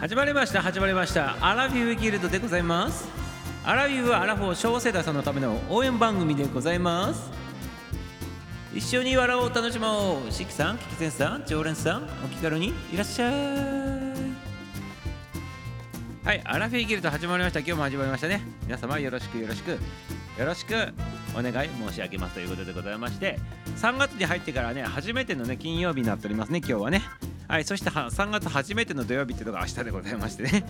始まりました始まりました。アラフィフギルドでございます。アラフィフはアラフォー小世代さんのための応援番組でございます。一緒に笑おう楽しもう。しきさん、キキセンさん、常連さんお気軽にいらっしゃい。はいアラフィフギルド始まりました。今日も始まりましたね。皆様よろしくよろしく。よろしくお願い申し上げますということでございまして。3月に入ってからね初めてのね金曜日になっておりますね今日はね。はいそして3月初めての土曜日っていうのが明日でございましてね。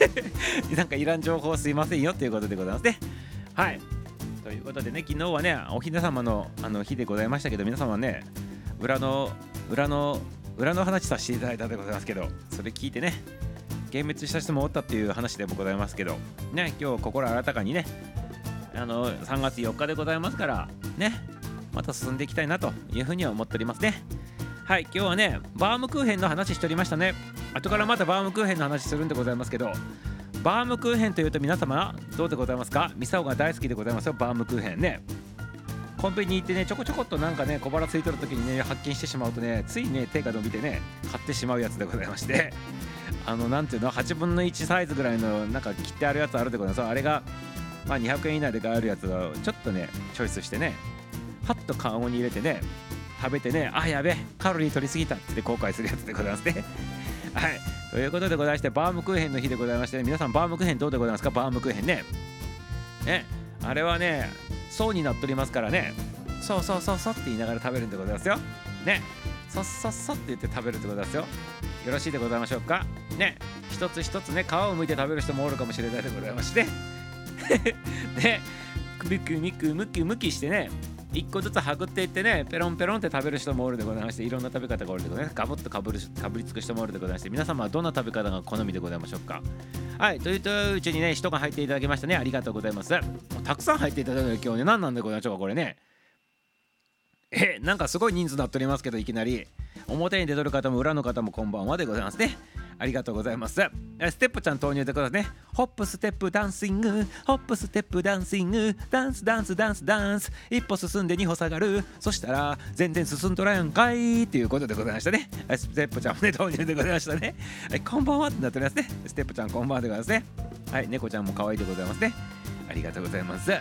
なんかいらん情報すいませんよということでございますね。はい。ということでね昨日はねおひな様のあの日でございましたけど皆様ね裏の裏の裏の話させていただいたでございますけどそれ聞いてね幻滅した人もおったっていう話でもございますけどね今日心新たかにねあの3月4日でございますからねまた進んでいきたいなというふうには思っておりますね。はい今日はねバームクーヘンの話しておりましたね。後からまたバームクーヘンの話するんでございますけどバームクーヘンというと皆様どうでございますか？ミサオが大好きでございますよバームクーヘンね。コンビニに行ってねちょこちょこっとなんかね小腹空いてる時にね発見してしまうとねついね手が伸びてね買ってしまうやつでございまして。あのなんていうの？8分の1サイズぐらいのなんか切ってあるやつあるでございます。あれがまあ200円以内で買えるやつをちょっとねチョイスしてねパッとカゴに入れてね食べてねあやべカロリー取りすぎたって後悔するやつでございますね。はい。ということでございましてバームクーヘンの日でございまして、皆さんバームクーヘンどうでございますか？バームクーヘンね。ね。あれはね層になっておりますからね。そうそうそうそうって言いながら食べるんでございますよ。ね。そっそっそって言って食べるってことですよ。よろしいでございましょうか？ね。一つ一つね皮を剥いて食べる人もおるかもしれないでございまして。ね。ムクムクムクムキしてね。一個ずつはぐっていってねペロンペロンって食べる人もおるでございましていろんな食べ方がおるでございます。ガブッとかぶるかぶりつく人もおるでございまして皆様はどんな食べ方が好みでございましょうか。はいというとうちにね人が入っていただきましたねありがとうございます。たくさん入っていただいた今日ね何なんでございましょうかこれね。えなんかすごい人数になっておりますけどいきなり。表に出とる方も裏の方もこんばんはでございますね。ありがとうございます。ステップちゃん投入でくださいね。ホップステップダンシング。ホップステップダンシング。ダンスダンスダンスダンス。一歩進んで二歩下がる。そしたら全然進んどらやんかいっていうことでございましたね。ステップちゃんもね投入でございましたね。はいこんばんはってなっておりますね。ステップちゃんこんばんはでございますね。はい猫ちゃんも可愛いでございますね。ありがとうございます。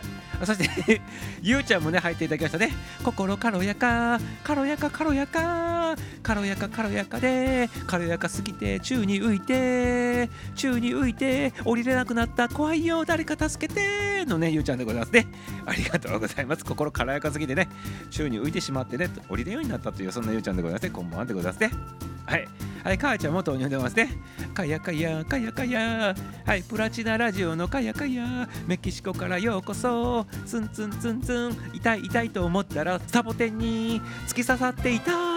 そして ゆうちゃんもね入っていただきましたね。心軽やか、軽やか軽やか、軽やか軽やかで、軽やかすぎて宙に浮いて、宙に浮いて降りれなくなった怖いよ誰か助けてのねゆうちゃんでございますね。ありがとうございます。心軽やかすぎてね宙に浮いてしまってね降りれるようになったというそんなゆうちゃんでございますね。こんばんはでございますね。はい。はい、母ちゃんも投入でますね。かやかや、かやかや。はい、プラチナラジオのかやかや。メキシコからようこそ。ツンツンツンツン。痛い痛いと思ったら、サボテンに突き刺さっていた。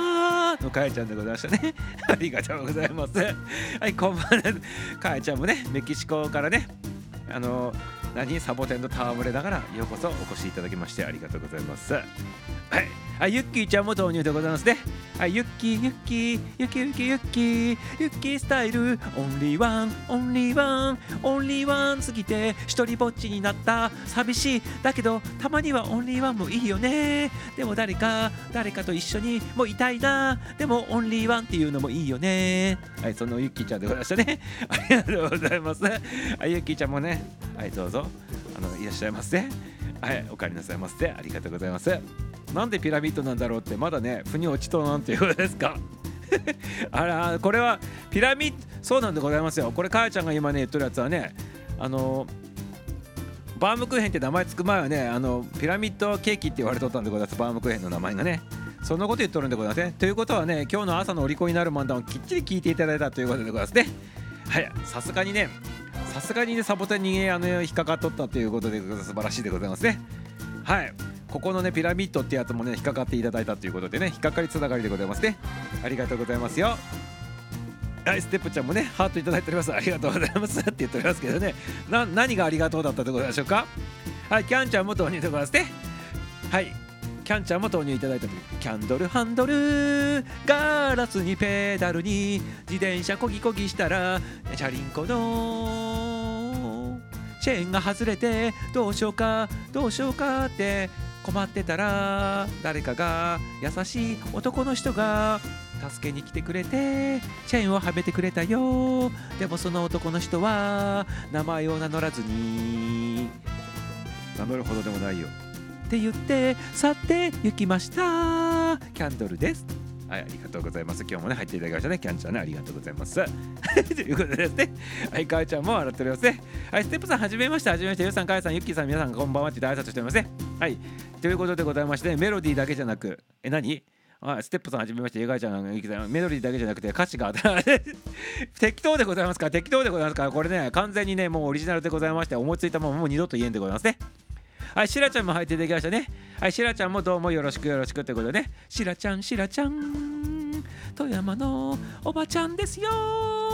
のかやちゃんでございましたね。ありがとうございます。はい、こんばんは。かやちゃんもね、メキシコからね、あの何サボテンと戯れながらようこそお越しいただきましてありがとうございます。はい。あ、ユッキーちゃんも投入でございますね。はい、ユッキー、ユッキー、ユッキー、ユッキー、ユッキー、ユッキースタイル、オンリーワン、オンリーワン、オンリーワンすぎて、一人ぼっちになった、寂しい、だけど、たまにはオンリーワンもいいよね。でも誰か、誰かと一緒にもういたいな。でも、オンリーワンっていうのもいいよね。はい、そのユッキーちゃんでございましたね。ありがとうございます。はい、ユッキーちゃんもね、はい、どうぞ、あの、いらっしゃいませ。はい、お帰りなさいませ。ありがとうございます。なんでピラミッドなんだろうってまだね腑に落ちとなんていうことですか あらこれはピラミッドそうなんでございますよこれ母ちゃんが今ね言っとるやつはねあのバームクーヘンって名前つく前はねあのピラミッドケーキって言われとったんでございますバームクーヘンの名前がねそんなこと言っとるんでございますねということはね今日の朝のお利口になる漫談をきっちり聞いていただいたということでございますねはいさすがにねさすがにねサボテンにあの引っかかっとったということで素晴らしいでございますね。はい。ここのねピラミッドってやつもね引っかかっていただいたということでね引っかかりつながりでございますね。ありがとうございますよ。はいステップちゃんもねハートいただいております。ありがとうございます。って言っておりますけどね。何がありがとうだったでございましょうか？はいキャンちゃんも投入でございますね。はい。キャンちゃんも投入いただいたとキャンドルハンドル。ガラスにペダルに自転車こぎこぎしたらチャリンコの。チェーンが外れてどうしようかどうしようかって困ってたら誰かが優しい男の人が助けに来てくれてチェーンをはめてくれたよ。でもその男の人は名前を名乗らずに。名乗るほどでもないよ。って言って去って行きましたキャンドルですはい、ありがとうございます。今日もね、入っていただきましたね。キャンちゃんね、ありがとうございます。ということでですね、はい、かわちゃんも笑っておりますね。はい、ステップさん、はじめまして、はじめまして、ゆうさん、かやさん、ゆっきーさん、皆さん、こんばんはって挨拶しておりますね。はい、ということでございまして、メロディーだけじゃなく、え、何？あステップさんはじめまして、ゆかいちゃん、ゆきさん、メロディーだけじゃなくて歌詞が 適当でございますか？適当でございますか？らこれね、完全にね、もうオリジナルでございまして、思いついたままもう二度と言えんでございますね。はい、しらちゃんも入っていただきましたね。はい、しらちゃんもどうもよろしくよろしくってことでね。しらちゃん、しらちゃん、富山のおばちゃんですよ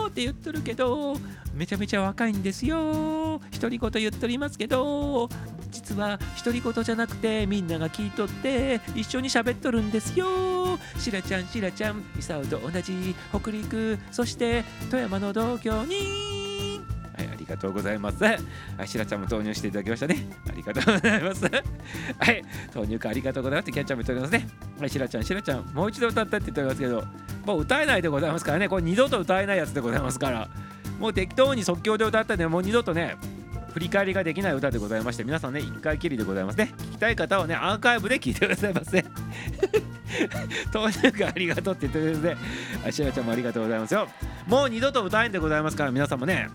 って言っとるけど、めちゃめちゃ若いんですよ。独り言言っとりますけど、実は独り言じゃなくてみんなが聞いとって一緒に喋っとるんですよしらちゃんしらちゃんミサオと同じ北陸そして富山の同郷に、りがとうございます。はい、しらちゃんも投入していただきましたね。ありがとうございます。はい、投入かありがとうございます。キャッチャーも言っておりますね。はい、しらちゃん、しらちゃん、もう一度歌ったって言っておりますけど、もう歌えないでございますからね、これ二度と歌えないやつでございますから、もう適当に即興で歌ったんで、もう二度とね、振り返りができない歌でございまして皆さんね1回きりでございますね聞きたい方はねアーカイブで聞いてくださいませとにかありがとうって言ってくれるんであしらちゃんもありがとうございますよもう二度と歌えんでございますから皆さんもね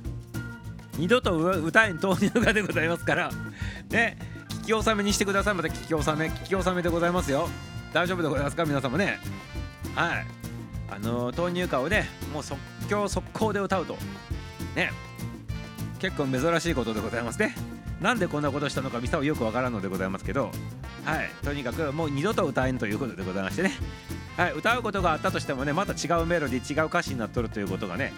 二度と歌えん豆乳がでございますから。ね。聞き納めにしてください。また聞き納め。聞き納めでございますよ。大丈夫でございますか？皆さんもね。はい。あの豆乳歌をねもう即興即行で歌うと。ね。結構珍しいことでございますね。なんでこんなことしたのかミサはよくわからんのでございますけど。はい。とにかくもう二度と歌えんということでございましてね。はい。歌うことがあったとしてもねまた違うメロディー違う歌詞になっとるということがね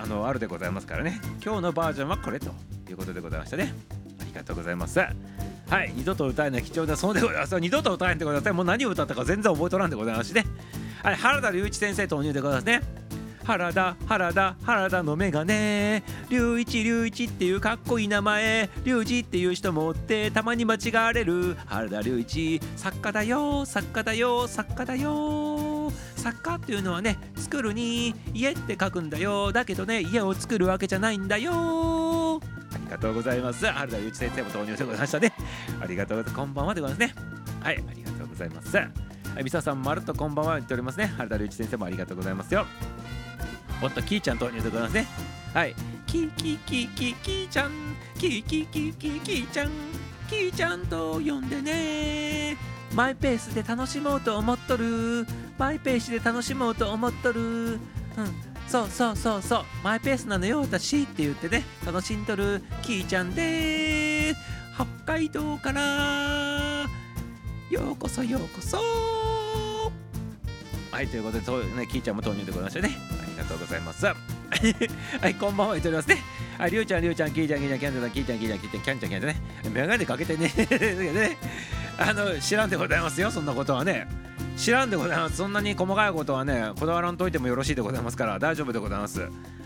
あのあるでございますからね。今日のバージョンはこれということでございましたね。ありがとうございます。はい。二度と歌えない貴重なそうでございます。二度と歌えんでございます。もう何を歌ったか全然覚えとらんでございますしね。はい。原田龍一先生投入でございますね。原田原田原田のメガネ龍一龍一っていうかっこいい名前。龍二っていう人もおってたまに間違われる。原田龍一。作家だよ作家だよ作家だよ。作家っていうのはね作るに家って書くんだよ。だけどね家を作るわけじゃないんだよ。ありがとうございます。原田龍一先生も投入でございましたね。ありがとうございます。こんばんはでございますね。はいありがとうございます。はい、みささんまるっとこんばんは言っておりますね。原田龍一先生もありがとうございますよ。おっとキーちゃん投入でございますね。はい。キーキーキーキーキーちゃん。キーキーキーキーキーちゃん。キーちゃんと呼んでねマイペースで楽しもうと思っとる。マイペースで楽しもうと思っとる。うん。そうそうそうそう。マイペースなのよ私って言ってね。楽しんどる。キーちゃんでーす。北海道から。ようこそようこそ。はいということでそうねキーちゃんも投入でございましたね。ありがとうございます。はいこんばんは言っておりますね。はいりゅうちゃんりゅうちゃんキーちゃんキーちゃんキャンちゃんキーちゃんキーちゃんキーちゃんキャンちゃんキャンちゃんね。メガネかけてね。ね。あの知らんでございますよそんなことはね。知らんでございます。そんなに細かいことはねこだわらんといてもよろしいでございますから大丈夫でございます。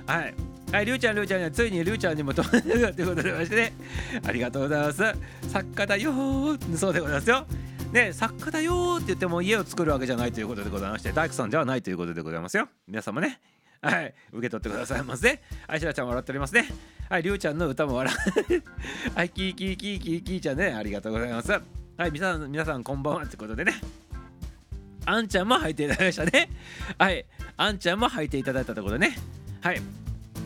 はい。はい、りゅうちゃん、りゅうちゃんには、ついにりゅうちゃんにも飛んでるということでましてね、ありがとうございます。作家だよそうでございますよ。ね、作家だよって言っても家を作るわけじゃないということでございまして大工さんではないということでございますよ。皆様ね。はい。受け取ってくださいませ。はいしらちゃん笑っておりますね。はいりゅうちゃんの歌も笑う。はいキーキーキーキーキーちゃんねありがとうございます。はい皆さん皆さんこんばんはってことでね。あんちゃんも履いていただきましたね。はいあんちゃんも履いていただいたところでね。はい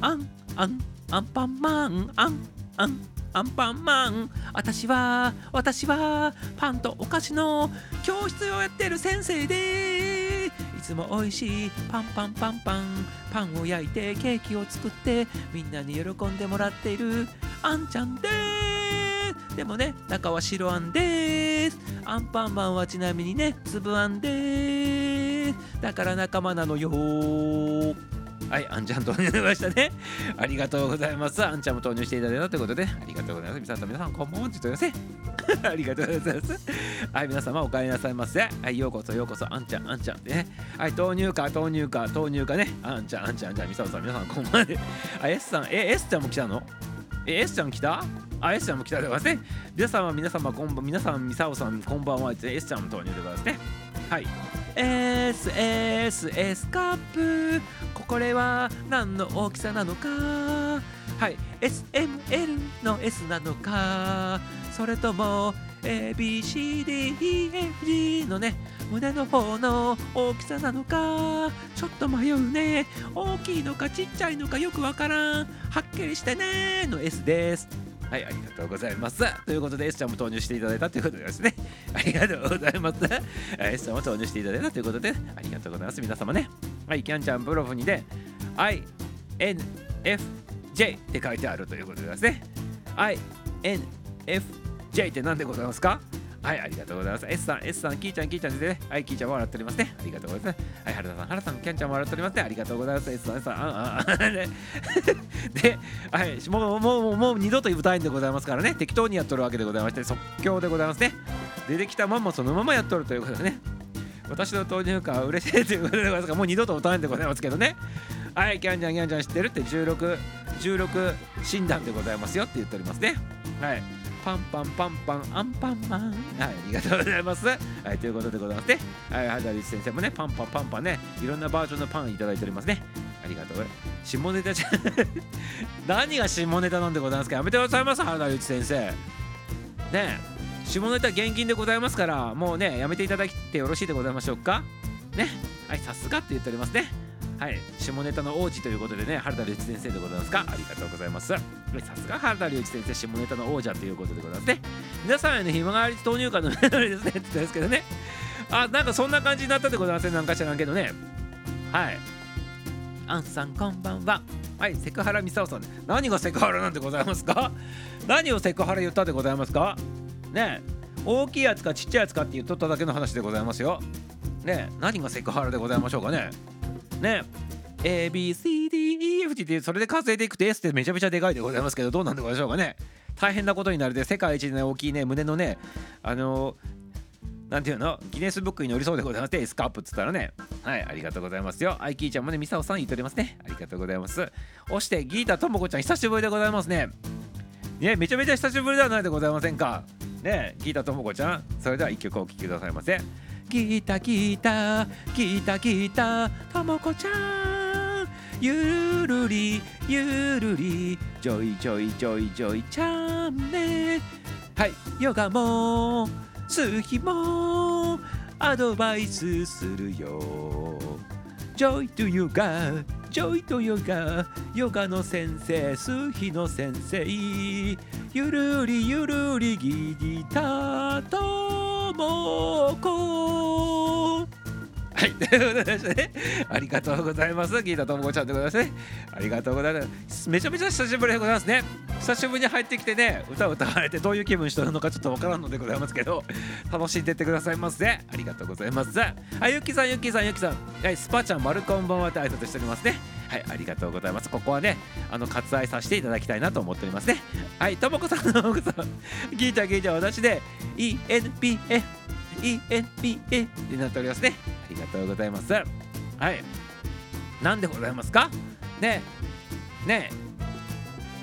あんあんアンパンマンあんあんアンパンマン私は私はパンとお菓子の教室をやってる先生でいつも美味しいパンパンパンパン。パンを焼いてケーキを作ってみんなに喜んでもらっているあんちゃんです。でもね中は白あんですアンパンマンはちなみにね粒あんですだから仲間なのよはい、あんちゃん投入しましたね。ありがとうございます。あんちゃんも投入していただいたということで、ありがとうございます。皆さん、皆さん、こんばんはって言ってください。ありがとうございます。はい、皆様、お帰りなさいませ。はい、ようこそ、ようこそ、あんちゃん、あんちゃんね。はい、豆乳か、豆乳か、豆乳かね。あんちゃん、あんちゃん、じゃあ、みささん、皆さん、こんばんは。あ、S さん、え、S ちゃんも来たの？え S ちゃん来た？あ S ちゃんも来たでございますね。皆様皆様こんばん皆さんミサオさんこんばんは。S ちゃんも投入でございますね。はい。SSS カップ。これは何の大きさなのか？はい。SML の S なのか？それとも ABCDEFG のね胸の方の大きさなのか？ちょっと迷うね大きいのかちっちゃいのかよくわからんはっきりしてねの S ですはい、ありがとうございます。ということで、S ちゃんも投入していただいたということですね。ありがとうございます。S ちゃんも投入していただいたということで、ありがとうございます。皆様ね。はい、キャンちゃんプロフにで、INFJ って書いてあるということですね。INFJ って何でございますか？はい、ありがとうございます。S さん、S さん、キーちゃん、キーちゃんでね。はい、キーちゃんも笑っておりますね。ありがとうございます。はい、原田さん、原田さん、キャンちゃんも笑っておりますね。ありがとうございます。S さん、S さん、あああで、で、はい、もう、もう、もうもう二度と舞台でございますからね。適当にやっとるわけでございまして、即興でございますね。出てきたまんまそのままやっとるということでね。私の投入感は嬉しいということでございますが、もう二度と歌えんでございますけどね。はい、キャンちゃん、キャンちゃん知ってるって16、16診断でございますよって言っておりますね。はい。パンパンパンパンアンパンマン。はいありがとうございます。はいということでございますね。はい肌リ先生もねパンパンパンパンね。いろんなバージョンのパンいただいておりますね。ありがとう。下ネタじゃ 何が下ネタなんでございますか？やめてくださいます原田先生。ね下ネタ厳禁でございますからもうねやめていただいてよろしいでございましょうか？ね。はいさすがって言っておりますね。はい。下ネタの王子ということでね原田隆一先生でございますか。ありがとうございます。さすが原田隆一先生下ネタの王者ということでございますね。皆さんへのひまわり投入感のメロディですね。って言ったんですけどね。あなんかそんな感じになったでございませんなんか知らんけどね。はい。アンさんこんばんは。はいセクハラミサオさん。何がセクハラなんでございますか。何をセクハラ言ったでございますか。ね。大きいやつかちっちゃいやつかって言っとっただけの話でございますよ。ね。何がセクハラでございましょうかね。ね。ABCDEFG ってそれで数えていくと S ってめちゃめちゃでかいでございますけどどうなんでございましょうかね。大変なことになるで世界一ね大きいね胸のねあのなんていうの？ギネスブックに載りそうでございます。S カップっつったらね。はいありがとうございますよ。アイキーちゃんもねミサオさん言っておりますね。ありがとうございます。押してギータともこちゃん久しぶりでございますね。ねめちゃめちゃ久しぶりではないでございませんか。ねギータともこちゃん。それでは一曲お聴きくださいませ。ギタギタギタギタともこちゃん。ゆるりゆるりジョイジョイジョイジョイチャンネル。はいヨガも数日もアドバイスするよ。ジョイトゥユガジョイトゥユガヨガの先生数日の先生ゆるりゆるりギタともこはい、ということでね、ありがとうございます。ギータともこちゃんでございますね。ありがとうございます。めちゃめちゃ久しぶりでございますね。久しぶりに入ってきてね、歌を歌われてどういう気分してるのかちょっとわからんのでございますけど、楽しんでってくださいませ。ありがとうございます。あ、ゆきさん、ゆきさん、ゆきさん。はい、スパちゃん、丸こんばんはって挨拶しておりますね。はい、ありがとうございます。ここはね、あの割愛させていただきたいなと思っておりますね。はい、ともこさん、ともこさん、ギータギータ私で ENPF ENPA になっておりますね。ありがとうございます。はい。なんでございますか？ねね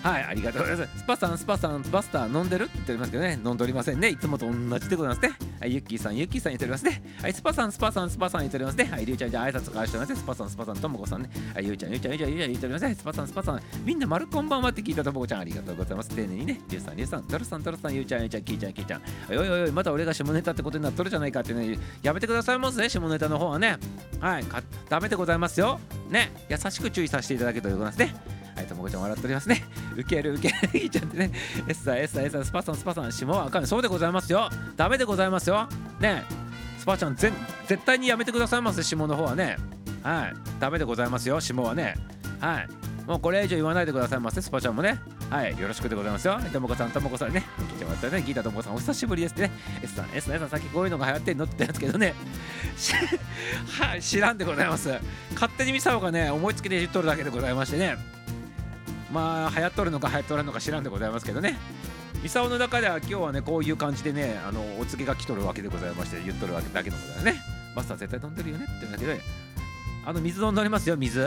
はい、ありがとうございます。スパさん、スパさん、バスター飲んでる？って言っておりますけどね、飲んでおりませんね。いつもと同じでございますね。はい、ユッキーさん、ユッキーさん言っておりますね。はい、スパさん、スパさん、スパさん言っておりますね。はい、りゅうちゃん、じゃあ挨拶からしておりますね。スパさん、スパさん、ともこさんね。はい、ゆうちゃん、ゆうちゃん、ゆうちゃん、ゆうちゃん言っておりますね。スパさん、スパさん、みんな丸こんばんはって聞いたともこちゃん、ありがとうございます。丁寧にね、りゅうさん、りゅうさん、ドルさん、ドルさん、ゆうちゃん、ゆうちゃん、キーちゃん、キーちゃん。おいおいおい、また俺が下ネタってことになっとるじゃないかってね、やめてくださいますね、下ネタの方はね。はい、ダメでございますよ。ね、優しく注意させていただけということですね。はい、ともこちゃん笑っておりますね。ウケるウケるいいちゃんってね。エスサーエスサーエスパさんスパさん下はあかん。そうでございますよ。ダメでございますよ。ねスパちゃんぜ絶対にやめてくださいませ、下の方はね。はい。ダメでございますよ、下はね。はい。もうこれ以上言わないでくださいませ、スパちゃんもね。はい、よろしくでございますよ。ともこさん、ともこさんね。聞いてもらったね。ギータともこさん、お久しぶりですね。S さん、S さん、S さん、さっきこういうのが流行ってんのって言ったんですけどね。はい、知らんでございます。勝手にミサオがね、思いつきで言っとるだけでございましてね。まあ流行っとるのか流行っとらんのか知らんでございますけどね。ミサオの中では今日はねこういう感じでねあのお告げが来とるわけでございまして言っとるわけだけのことだね。マスター絶対飲んでるよねって言うんだけどあの水飲んでおりますよ水。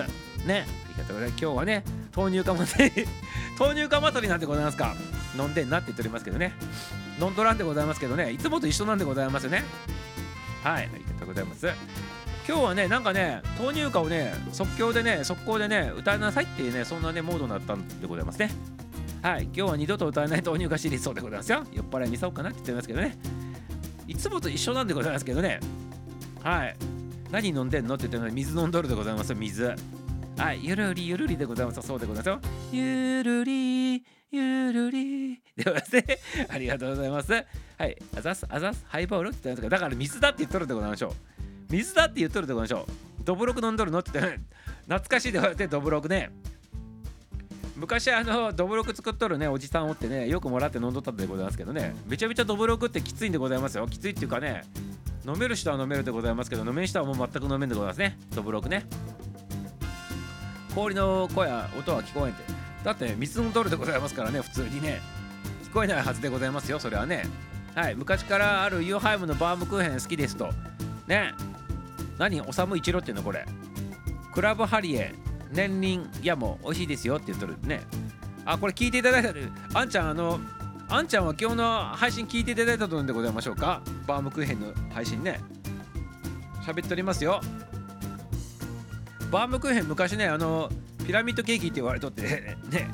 ね。ありがとうございます。今日はね豆乳かもね豆乳化祭りなんてございますか。飲んでんなって言っておりますけどね。飲んどらんでございますけどね。いつもと一緒なんでございますよね。はいありがとうございます。今日はねなんかね豆乳歌をね即興でね速攻でね歌いなさいっていうねそんなねモードになったんでございますね。はい今日は二度と歌えない豆乳歌シリーズそうでございますよ。酔っ払いにそうかなって言ってますけどね。いつもと一緒なんでございますけどね。はい。何飲んでんのって言ってるのに水飲んどるでございます水。はいゆるりゆるりでございますそうでございますよ。ゆるりゆるり。でございますねありがとうございます。はいあざすあざすハイボールって言ってますかだから水だって言っとるでございましょう。水だって言っとるでございましょ。うどぶろく飲んどるのって。言って懐かしいでございますどぶろくね。昔あのどぶろく作っとるねおじさんおってねよくもらって飲んどったでございますけどね。めちゃめちゃどぶろくってきついんでございますよ。きついっていうかね飲める人は飲めるでございますけど飲めん人はもう全く飲めんでございますね。どぶろくね。氷の声や音は聞こえんて。だって水飲んどるでございますからね普通にね。聞こえないはずでございますよそれはね。はい昔からあるユーハイムのバームクーヘン好きですと。ね。何おさむ一郎っていうのこれ。クラブハリエ年輪いやもう美味しいですよって言っとるね。あこれ聞いていただいたあんちゃんあのあんちゃんは今日の配信聞いていただいたとんでございましょうか。バームクーヘンの配信ね。喋っておりますよ。バームクーヘン昔ねあのピラミッドケーキって言われとって ね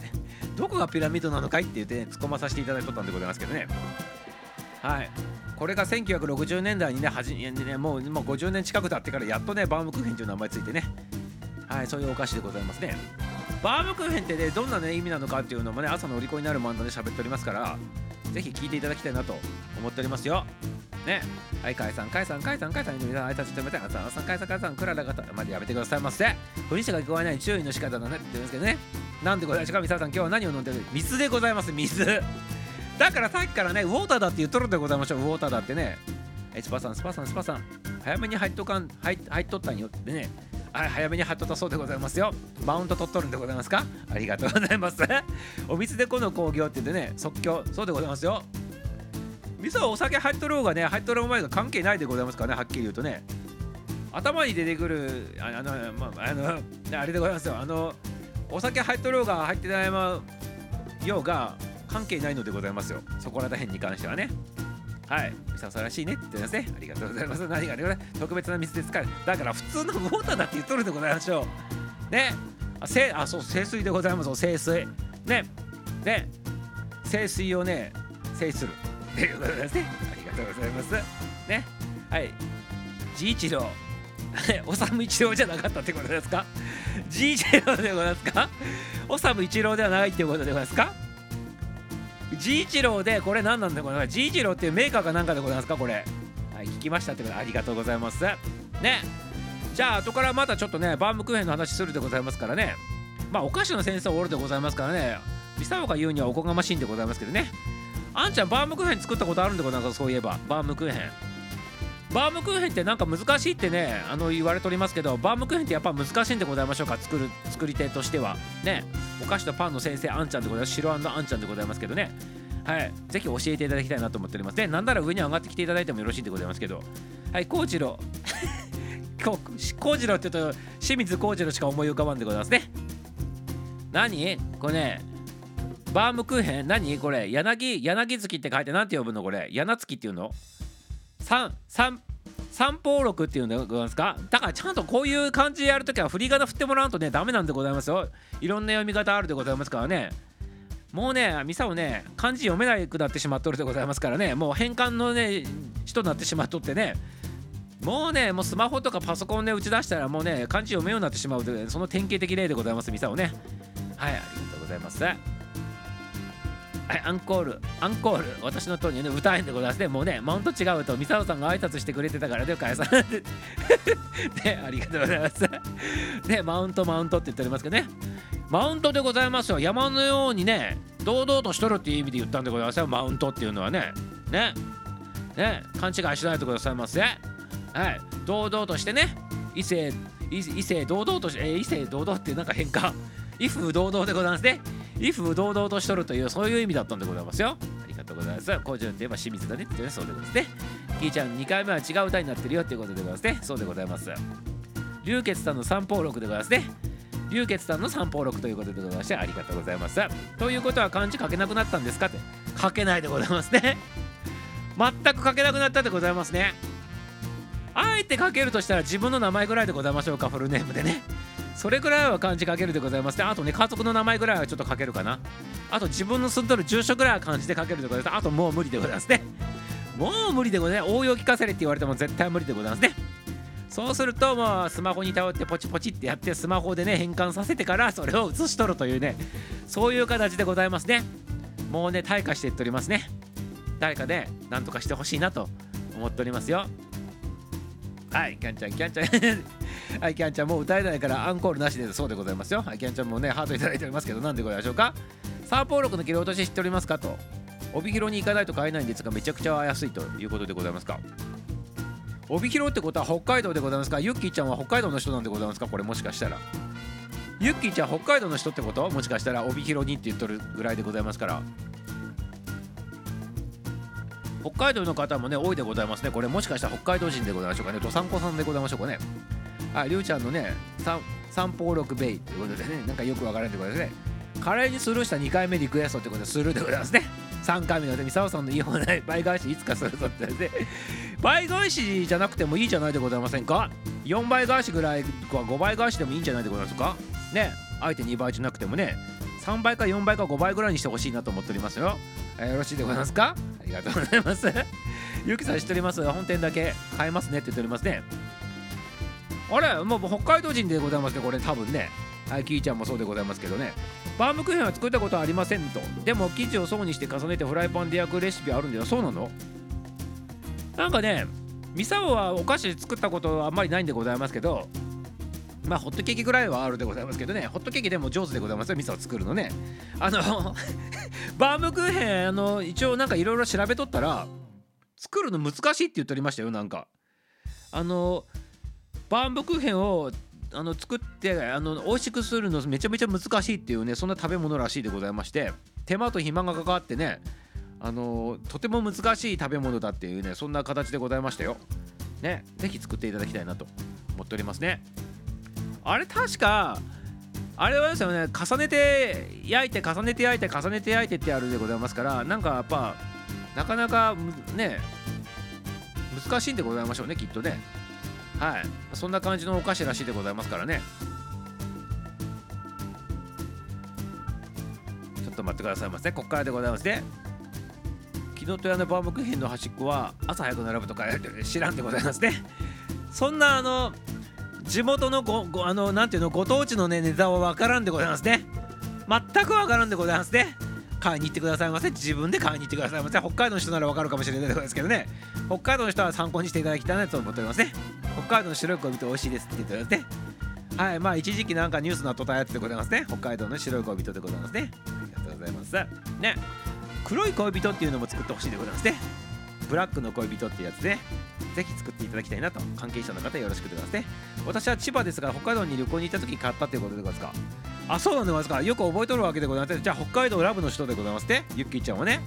どこがピラミッドなのかいって言って、ね、突っ込まさせていただいとったんでございますけどね。はい。これが1960年代にねはじねもう50年近く経ってからやっとねバームクーヘンという名前ついてね。はいそういうお菓子でございますね。バームクーヘンってねどんなね意味なのかっていうのもね朝のお利口になる漫画で喋っておりますからぜひ聞いていただきたいなと思っておりますよ。ね。はい解散解散解散解散。皆さん挨拶してみてあさん解散解散。クララがまでやめてくださいませ。不倫者が聞こえない。注意の仕方だねって言うんですけどね。なんでございますか？ミサさん今日は何を飲んでる？水でございます水。だからさっきからねウォーターだって言っとるでございましょうウォーターだってねえスパさんスパさんスパさん早めに入っとかん入入っとったんよってねはい、早めに貼っとったそうでございますよ。マウント取っとるんでございますか？ありがとうございます。お水でこの工業って言ってね、即興、そうでございますよ。味噌はお酒入っとろうがね、入っとるお前が関係ないでございますからね、はっきり言うとね。頭に出てくる、ああの、まあ、あの、あれでございますよ。あの、お酒入っとろうが入ってないまようが関係ないのでございますよ。そこら辺に関してはね。はい、ミサさんらしいねって言ってますね。ありがとうございます。何がね、特別な水ですから。だから普通のウォーターだって言っとるでございましょう。ね。あ、せあそう、清水でございます。清水。ね。ね。清水をね、制する。ということですね。ありがとうございます。ね。はい。治一郎。おさむ一郎じゃなかったってことですか？治一郎でございますか？おさむ一郎ではないってことでございますか？ジイチローでこれ何なんだこれ。ジイチローっていうメーカーかなんかでございますかこれ。はい聞きましたってことありがとうございます。ね。じゃあ後からまたちょっとねバームクーヘンの話するでございますからね。まあお菓子の先生おるでございますからね。ミサオが言うにはおこがましいんでございますけどね。あんちゃんバームクーヘン作ったことあるんでございますか？そういえば。バームクーヘン。バームクーヘンってなんか難しいってねあの言われておりますけどバームクーヘンってやっぱ難しいんでございましょうか作る作り手としては。ね。お菓子とパンの先生あんちゃんでございます。白あんちゃんでございますけどね。はい。ぜひ教えていただきたいなと思っております。でなんなら上に上がってきていただいてもよろしいでございますけど。はい幸次郎。幸次郎って言うと清水幸次郎しか思い浮かばんでございますね。何？これねバームクーヘン？何？これ柳柳月って書いて何て呼ぶの？これ柳月っていうの？三三三方六っていうんでございますか？だからちゃんとこういう感じでやるときは振り仮名振ってもらうとねダメなんでございますよ。いろんな読み方あるでございますからね。もうねミサをね漢字読めなくなってしまっとるでございますからね。もう変換のね人になってしまっとってね。もうねもうスマホとかパソコンで打ち出したらもうね漢字読めようになってしまうというその典型的例でございますミサをね。はいありがとうございます。はい、アンコール、アンコール、私のとにね、歌えんでございますね。もうね、マウント違うと、ミサオさんが挨拶してくれてたからで、返さない。ね、ありがとうございます。ね、マウント、マウントって言っておりますけどね。マウントでございますよ。山のようにね、堂々としとるっていう意味で言ったんでございますよ。マウントっていうのはね。ね。ね、勘違いしないでくださいませ。はい。堂々としてね、異性、異性堂々として、えー、異性堂々ってなんか変か。威風堂々でございますね。威風堂々としとるというそういう意味だったんでございますよ。ありがとうございます。工場といえば清水だねっていうね、そうでございますね。キーちゃん2回目は違う歌になってるよっていうことでございますね。そうでございます。龍傑さんの三方六でございますね。龍傑さんの三宝録ということでございましてありがとうございますということは漢字書けなくなったんですかって書けないでございますね全く書けなくなったでございますねあえて書けるとしたら自分の名前ぐらいでございましょうかフルネームでねそれぐらいは漢字書けるでございます。ねあとね家族の名前ぐらいはちょっと書けるかな。あと自分の住んどる住所ぐらいは漢字で書けるでございます。あともう無理でございますね。もう無理でございます。応用聞かせれって言われても絶対無理でございますね。そうするともうスマホに頼ってポチポチってやってスマホでね変換させてからそれを写し取るというねそういう形でございますね。もうね退化していっておりますね。誰かで何とかしてほしいなと思っておりますよ。はいキャンちゃんキャンちゃん。はいキャンちゃんもう歌えないからアンコールなしでそうでございますよ。はいキャンちゃんもねハートいただいておりますけどなんでございましょうか。サーポー録の切り落とし知っておりますかと。帯広に行かないと買えないんですがめちゃくちゃ安いということでございますか。帯広ってことは北海道でございますか。ユッキーちゃんは北海道の人なんでございますか。これもしかしたら。ユッキーちゃん北海道の人ってこと？もしかしたら帯広にって言っとるぐらいでございますから。北海道の方もね多いでございますね。これもしかしたら北海道人でございましょうかね。どさんこさんでございましょうかね。ありゅうちゃんのね三方六ベイということでねなんかよくわからんでございますね。カレーにスルーした2回目リクエストってことでスルーでございますね。3回目ので三沢さんのいい方ない倍返しいつかするぞってね。倍返しじゃなくてもいいじゃないでございませんか？4倍返しぐらいか5倍返しでもいいんじゃないでございますか？ねあえて2倍じゃなくてもね3倍か4倍か5倍ぐらいにしてほしいなと思っておりますよ、えー、よろしいでございますか？ありがとうございます。ゆきさん知っております。本店だけ買えますねって言っておりますねあれ？もう北海道人でございますねこれ多分ね。はいキーちゃんもそうでございますけどね。バームクーヘンは作ったことはありませんと。でも生地を層にして重ねてフライパンで焼くレシピあるんだよ。そうなの？なんかねミサオはお菓子作ったことあんまりないんでございますけどまあホットケーキぐらいはあるでございますけどね。ホットケーキでも上手でございますよミサを作るのね。あの バームクーヘンあの一応なんかいろいろ調べとったら作るの難しいって言っておりましたよなんか。あのバームクーヘンをあの作ってあの美味しくするのめちゃめちゃ難しいっていうねそんな食べ物らしいでございまして手間と暇がかかってねあのとても難しい食べ物だっていうねそんな形でございましたよ。ね是非作っていただきたいなと思っておりますね。あれ確かあれはですよね重ねて焼いて重ねて焼いて重ねて焼いてってやるでございますからなんかやっぱなかなかね難しいんでございましょうねきっとね。はい。そんな感じのお菓子らしいでございますからね。ちょっと待ってくださいませ。こっからでございますね。昨日と屋のバームクーヘンの端っこは朝早く並ぶとか知らんでございますね。そんなあの地元のごごあのなんていうのご当地のねネタは分からんでございますね。全く分からんでございますね。買いに行ってくださいませ。自分で買いに行ってくださいませ。北海道の人ならわかるかもしれないですけどね。北海道の人は参考にしていただきたいなと思っておりますね。北海道の白い恋人美味しいですって言ってますね。はいまあ一時期なんかニュースなっとたやつでございますね。北海道の白い恋人でございますね。ありがとうございます。ね。黒い恋人っていうのも作ってほしいでございますね。ブラックの恋人ってやつで、ぜひ作っていただきたいなと。関係者の方よろしくでございますね。私は千葉ですが北海道に旅行に行った時に買ったということでございますか。あそうなんでございますか。よく覚えとるわけでございますじゃあ北海道ラブの人でございますね。ゆっきーちゃんはね。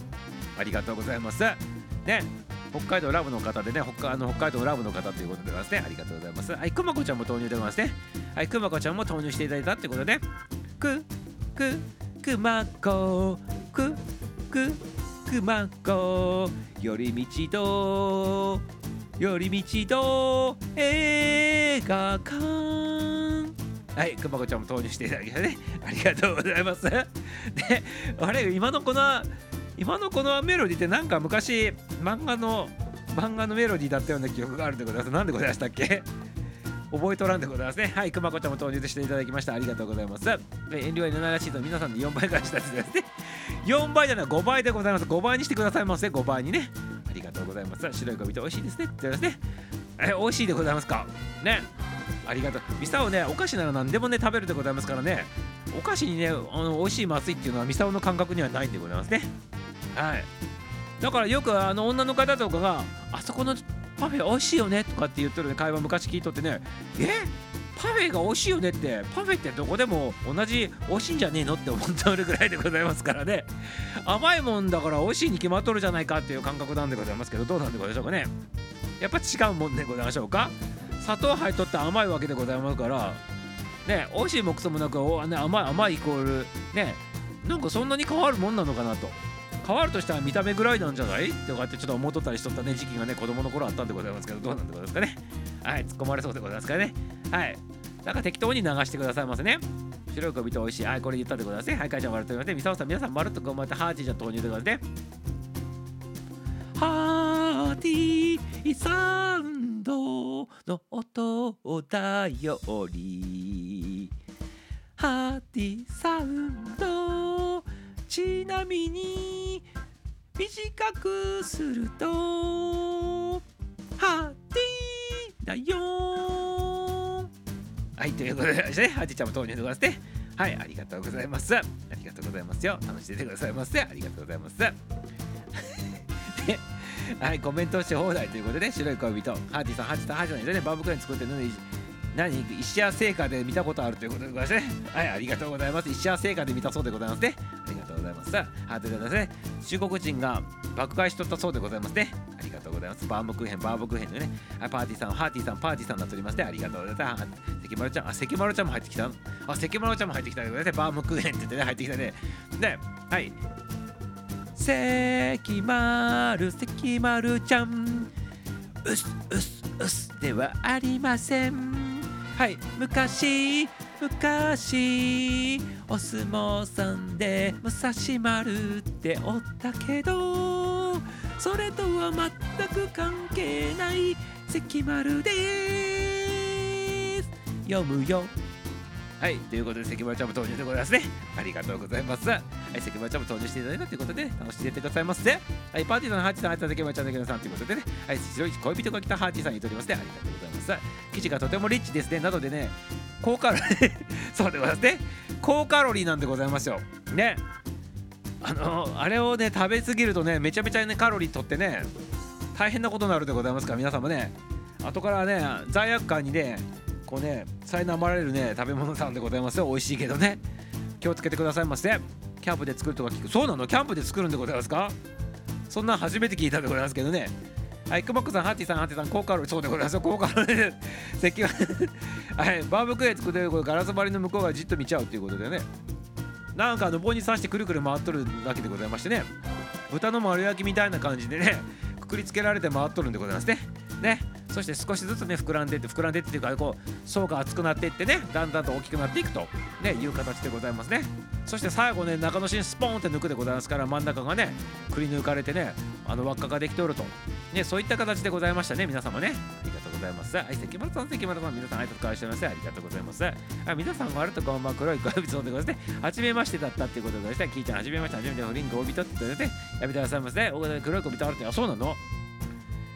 ありがとうございます。ね。北海道ラブの方でね北あの北海道ラブの方ということでございますね。ありがとうございます。はいくまこちゃんも投入でございますね。はいくまこちゃんも投入していただいたってことでくくくまこくくくまこ寄り道と寄り道と映画館。はいくまこちゃんも投入していただきまね。ありがとうございます。であれ今のこの今のこのメロディってなんか昔漫画の漫画のメロディーだったような記憶があるでございます。何でございましたっけ？覚えとらんでございますね。はいくまこちゃんも投入していただきました。ありがとうございます。遠慮はないらしいと皆さんで4倍返したですね。4倍じゃない5倍でございます。5倍にしてくださいませ5倍にね。ありがとうございます。白い恋人美味しいですね。ってですね。え美味しいでございますか？ね。ありがとう。ミサオねお菓子なら何でもね食べるでございますからね。お菓子にねあの美味しいまずいっていうのはミサオの感覚にはないんでございますね。はい。だからよくあの女の方とかがあそこのパフェ美味しいよねとかって言ってるね。会話昔聞いとってねえ？パフェが美味しいよねってパフェってどこでも同じ美味しいんじゃねえの？って思っておるぐらいでございますからね。甘いもんだから美味しいに決まっとるじゃないかっていう感覚なんでございますけどどうなんでございましょうかね。やっぱ違うもんでございましょうか。砂糖入っとって甘いわけでございますから。ね美味しいもくそもなくお、ね、甘い甘いイコールねなんかそんなに変わるもんなのかなと。変わるとしたら見た目ぐらいなんじゃない？とかってちょっと思っとったりしとったね時期がね子供の頃あったんでございますけどどうなんでございますかね。はい。突っ込まれそうでございますからね。はい。なんか適当に流してくださいませね。白い小人美味しい。はいこれ言ったでございますね。はい会長丸と言われてみさおさん皆さん丸とこうまってハーティーじゃ投入でございますね。ハーティーサウンドの音だより。ハーティーサウンドちなみに短くするとハーティだよ。はいということでねハーティーちゃんも投入でございますね。はいありがとうございます。ありがとうございますよ。楽しんでくださいませ。ありがとうございます。ではい、コメントし放題ということで、白い恋人、ハーティさん、ハーティさん、ハーティさんでね、バームクーン作ってるのに、何、石屋製菓で見たことあるということでございますね。はい、ありがとうございます。石屋製菓で見たそうでございますね。ありがとうございますさあ。ハーティさんですね、中国人が爆買いしとったそうでございますね。ありがとうございます。バームクーヘン、バームクーヘンのね、パーティーさん、ハーティーさん、パーティーさんになっておりまして、ありがとうございます。関丸ちゃん、あ、関丸ちゃんも入ってきた。あ、関丸ちゃんも入ってきたでございますね。バームクーヘンって言ってね、入ってきたね。で、はい。関丸関丸ちゃんうすうすうすではありませんはい昔昔お相撲さんで武蔵丸っておったけどそれとは全く関係ない関丸です読むよはい、ということで、関村ちゃんも投入でございますね。ありがとうございます。はい、関村ちゃんも投入していただいたということで、楽しんでいってくださいませ。はい、パーティーさん、ハーティーさん、ハーティーさん、関村ちゃん、関村さんということでね、はい、白い恋人が来たハーティーさんに言っておりますね。ありがとうございます。さ生地がとてもリッチですね。なのでね、高カロリー、そうでございますね。高カロリーなんでございますよ。ね。あのあれをね、食べ過ぎるとね、めちゃめちゃね、カロリーとってね、大変なことになるでございますから、皆さんもね、後からね、罪悪感にね、こうね苛まれるね食べ物さんでございますよ。美味しいけどね。気をつけてくださいませキャンプで作るとか聞く。そうなの？キャンプで作るんでございますか？そんな初めて聞いたでございますけどね。はい、くまくさん、ハッティさん、ハッティさん、効果ある、そうでございます。よ、高カロリー、石は、はい、バームクーヘン作ってるこれガラス張りの向こうがじっと見ちゃうということでね、なんかあの棒に刺してくるくる回っとるだけでございましてね、豚の丸焼きみたいな感じでね、くくりつけられて回っとるんでございますね。ね、そして少しずつね膨らんでいって膨らんでいっていうかこう層が厚くなっていってねだんだんと大きくなっていくと、ね、いう形でございますね。そして最後ね中の芯スポーンって抜くでございますから真ん中がねくり抜かれてねあの輪っかができておると、ね、そういった形でございましたね皆様ね。ありがとうございます。はい関丸さん関丸さん皆さん挨拶返しております。ありがとうございますあ皆さん割るとこんばん黒い恋人でございますね。はじめましてだったっていうことでございましてキーちゃんはじめましてはじめて不倫恋人って言ってねやめてくださいませ黒い恋人あるってあそうなの？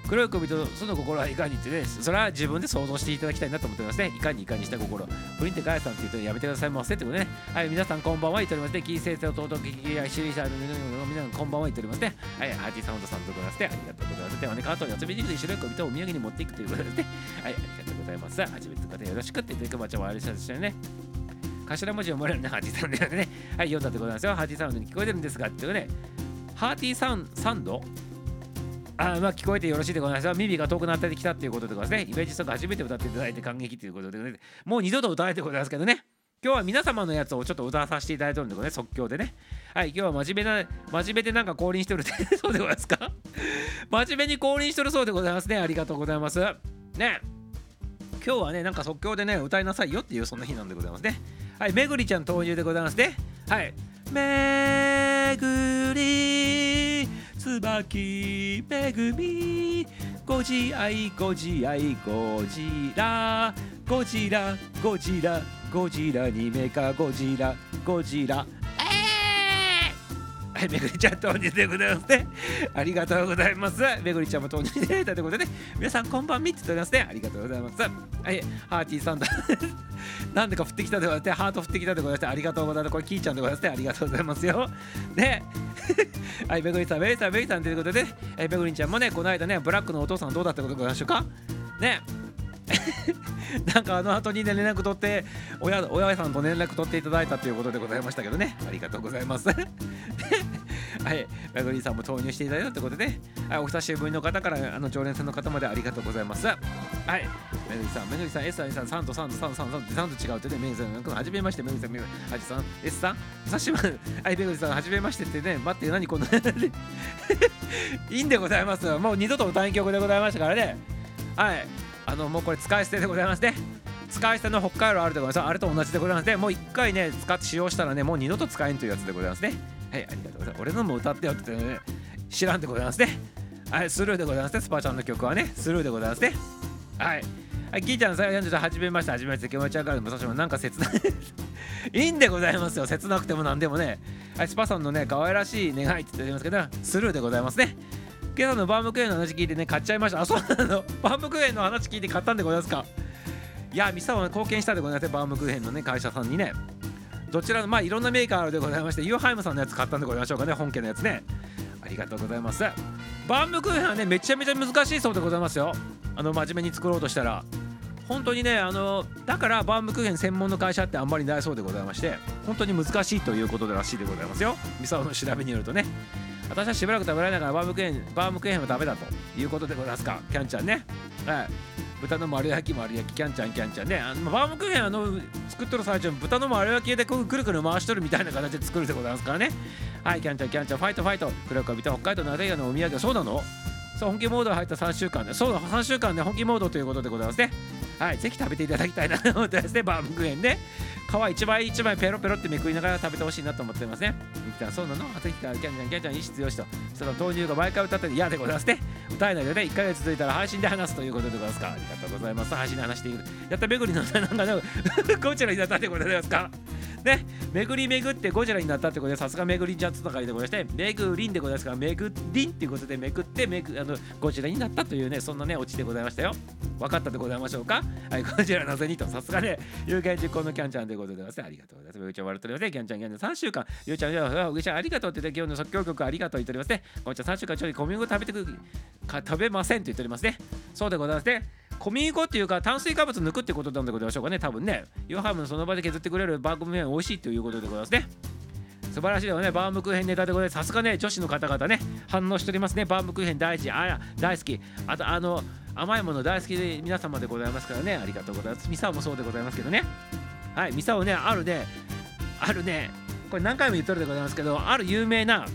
黒い恋人その心はいかにってねそれは自分で想像していただきたいなと思ってますねいかにいかにした心不倫ってガヤさんって言うとやめてくださいませってことねはい皆さんこんばんは言っておりますねキー先生弟キキやシリーシャーの皆さんこんばんは言っておりますねはいハーティーサウンドさんとございますねありがとうございますではね関東に遊びに来て白い恋人をお土産に持っていくということですねはいありがとうございます初めての方よろしくって言ってくまちゃんもあれですよね頭文字をもらえるね、ハーティーサウンドでね。はい、読んだでございますよ。ハーティーサウンドに聞こえてるんですが、っていうね、ハーティーサウンドあまあ聞こえてよろしいでございます。耳が遠くなってきたっていうことでございますね。イメージソング初めて歌っていただいて感激ということで、ね、もう二度と歌えないでございますけどね。今日は皆様のやつをちょっと歌わさせていただいてるんでね、即興でね。はい、今日は真面目な、真面目でなんか降臨してるって そうでございますか？真面目に降臨してるそうでございますね。ありがとうございます。ね。今日はね、なんか即興でね、歌いなさいよっていうそんな日なんでございますね。はい、めぐりちゃん登場でございますね。はい。めぐり椿めぐみ。ご自愛ご自愛ゴジラゴジラゴジラゴジラにメカゴジラゴジラはい、めぐりちゃん投入でございますね。ありがとうございます。めぐりちゃんも投入いただいたということで、皆さんこんばんみって言っておりますね。ありがとうございます。はい、ハーティーさんだ。なんでか降ってきたでございまして、ハート降ってきたでございまして、ありがとうございます。これ、キーちゃんでございますね。ありがとうございますよ。で、はい、めぐりさん、めぐりさん、めぐりさんということで、えめぐりちゃんもね、この間ね、ブラックのお父さんどうだったことでございましょうかね。なんかあの後にね連絡取って親親さんと連絡取っていただいたということでございましたけどね。ありがとうございます。はい。めぐりさんも投入していただいたということで、はい、お久しぶりの方からあの常連さんの方までありがとうございます。はい。めぐりさんめぐりさん S さんさん3と3と3と3と3と3と違うってねめぐりさんはじめましてめぐりさんめぐりはじさん S さん久しぶりはいめぐりさんはじめましてってね待って何この いいんでございますもう二度と歌い曲でございましたからね。はい。あのもうこれ使い捨てでございますね。使い捨ての北海道あるでございます。あれと同じでございます。ねもう一回ね使って使用したらねもう二度と使えんというやつでございますね。はいありがとうございます。俺のも歌ってよっててね知らんでございますね。はいスルーでございますね。スパちゃんの曲はねスルーでございますね。はい。はい、キーちゃん、さやんじゃはじめまして、はじめまして、気持ちわかる武蔵もなんか切ない いいんでございますよ、切なくてもなんでもね。はい、スパさんのね、可愛らしい願いって言っておりますけど、スルーでございますね。今朝のバームクーヘンの話聞いてね、買っちゃいました。あ、そうなの バームクーヘンの話聞いて買ったんでございますか。いや、ミサオ貢献したでございますバームクーヘンのね、会社さんにね。どちらの、まあ、いろんなメーカーあるでございまして、ユーハイムさんのやつ買ったんでございましょうかね、本家のやつね。ありがとうございます。バームクーヘンはね、めちゃめちゃ難しいそうでございますよ。あの、真面目に作ろうとしたら。本当にねあのだからバームクーヘン専門の会社ってあんまりないそうでございまして本当に難しいということらしいでございますよミサオの調べによるとね私はしばらく食べられながらバームクーヘンバームクーヘンはダメだということでございますか。キャンちゃんね。はい。豚の丸焼き丸焼きキャンちゃんキャンちゃんね。あのバームクーヘンあの作っとる最中豚の丸焼きでこうくるくる回しとるみたいな形で作るでございますからね。はいキャンちゃんキャンちゃんファイトファイト。黒川北海道のアレイヤのお土産そうなの？そう本気モード入った3週間で。そうだ3週間で本気モードということでございますね。はいぜひ食べていただきたいなと思ってますね。バームクーヘンね。皮一枚一枚ペロペロってめくりながら食べてほしいなと思ってますね。ミキさんそうなの？ぜひキャンキャンキャンキャンいい必要しとその豆乳が毎回歌って嫌でございますね。歌えないでね。1ヶ月続いたら配信で話すということでございます。かありがとうございます。配信で話しているやっためぐりのなんかねこちらになったでございますか？ね、巡り巡ってゴジラになったってことで、さすが巡りジャッツとかでございまして、めぐりんでございますから、めぐりんっていうことでめくってめぐあのゴジラになったというね、そんなね、オチでございましたよ。分かったでございましょうか？はい、ゴジラなぜにと、さすがね、有言実行のキャンちゃんでございます。ありがとうございます。ゆうちゃん笑っておりますね。キャンちゃん、キャンちゃん3週間、ゆうちゃん、ゆうちゃん、ありがとうって言って、今日の即興曲ありがとう言っておりますね。こんちゃん3週間ちょい小麦粉食べてくか食べませんって言っておりますね。そうでございますね。小麦粉っていうか炭水化物抜くってことなんでございましょうかね。多分ね。ヨハムのその場で削ってくれるバームクーヘン美味しいということでございますね。素晴らしいよねバームクーヘンネタでございます。さすがね女子の方々ね反応しておりますね。バームクーヘン大事。あ大好き。あとあの甘いもの大好きで皆様でございますからね。ありがとうございます。ミサもそうでございますけどね。はいミサオねあるねあるね。これ何回も言っとるでございますけどある有名な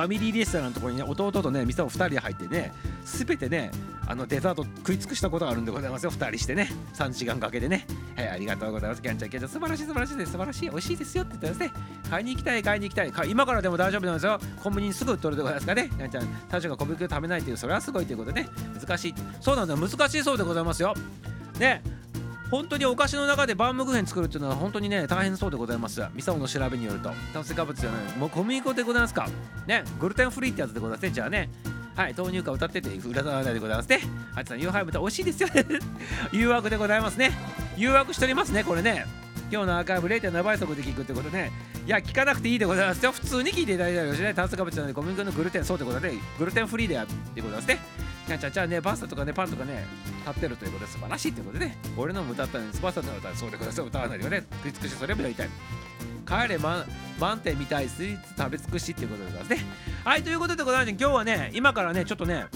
ファミリーレストランのところにね弟とねミサオ2人で入ってね全てねあのデザート食い尽くしたことがあるんでございますよ。2人してね3時間かけてね。はいありがとうございます。キャンちゃんキャンちゃん素晴らしい素晴らしいです。素晴らしい。美味しいですよって言ってますね。買いに行きたい買いに行きたい。今からでも大丈夫なんですよ。コンビニにすぐ売っとるでございますかね。キャンちゃん大将が小麦粉食べないっていうそれはすごいということでね。難しい。そうなんだ難しいそうでございますよ。ね。本当にお菓子の中でバームクーヘン作るっていうのは本当にね大変そうでございます。ミサオの調べによると。炭水化物じゃないもう小麦粉でございますか？ね。グルテンフリーってやつでございますねじゃあね。はい。豆乳か歌ってて裏側ないでございますね。あいつさん夕飯豚美味しいですよね。誘惑でございますね。誘惑しておりますねこれね。今日のアーカイブ0.7倍速で聞くってことで、いや、聞かなくていいでございますよ。普通に聞いていただいたらしね。炭水化物なので小麦粉のグルテン、そうってことで、グルテンフリーでやってございますね。キャンちゃん、じゃあね、パスタとかね、パンとかね、立ってるということで素晴らしいということでね、俺のも歌ったのに、スパスタの歌はそうでござい歌わないでね、食い尽くしそれもやりたい。帰れ満満点みたいスイーツ食べ尽くしっていうことでございますね。はい、ということでございまして、今日はね、今からね、ちょっとね、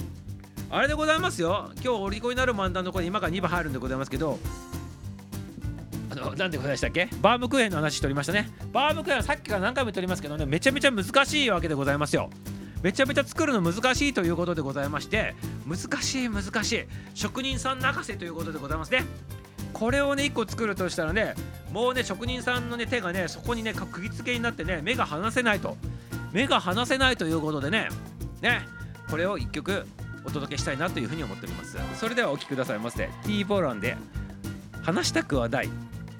あれでございますよ。今日お利口になる漫談のころ今から2番入るんでございますけど、あの、なんでございましたっけ？バームクーヘンの話しておりましたね。バームクーヘンはさっきから何回も言っておりますけどね、めちゃめちゃ難しいわけでございますよ。めちゃめちゃ作るの難しいということでございまして難しい難しい。職人さん泣かせということでございますね。これをね1個作るとしたらねもうね職人さんのね手がねそこにね釘付けになってね目が離せないと。目が離せないということでね。ね。これを1曲お届けしたいなというふうに思っております。それではお聴きくださいませ。T ボランで話したくはない。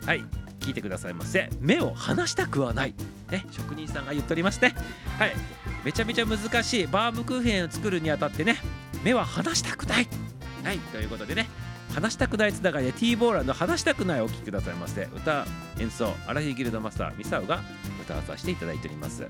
はい。聞いてくださいませ。目を離したくはない。ね。職人さんが言っておりますね。はい。めちゃめちゃ難しい。バームクーヘンを作るにあたってね。目は離したくない。はい。ということでね。話したくないつながりで T ボーラーの話したくないお聴きくださいませ。歌演奏アラフィギルドマスターミサオが歌わさせていただいております。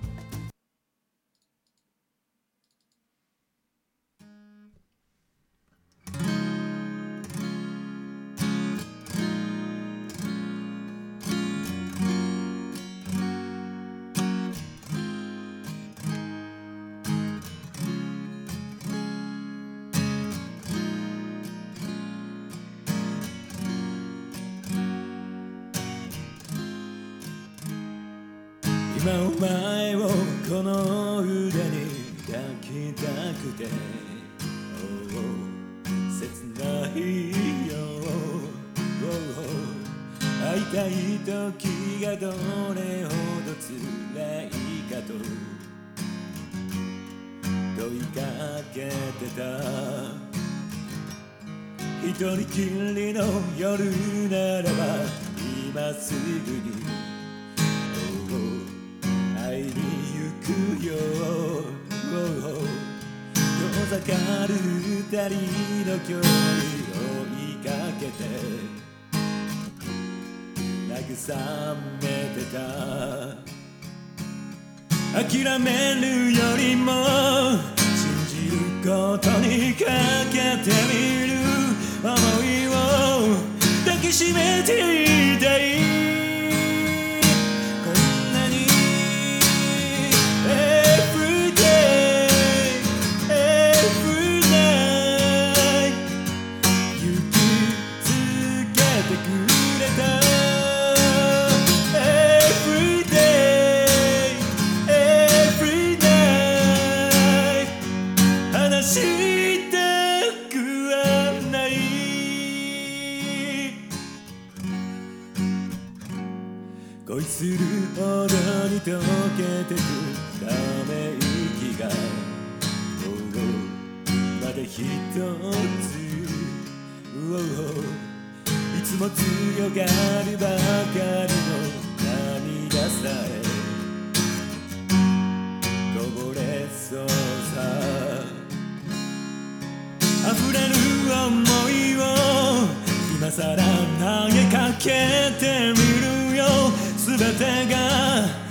さら投げかけてみるよ。全てが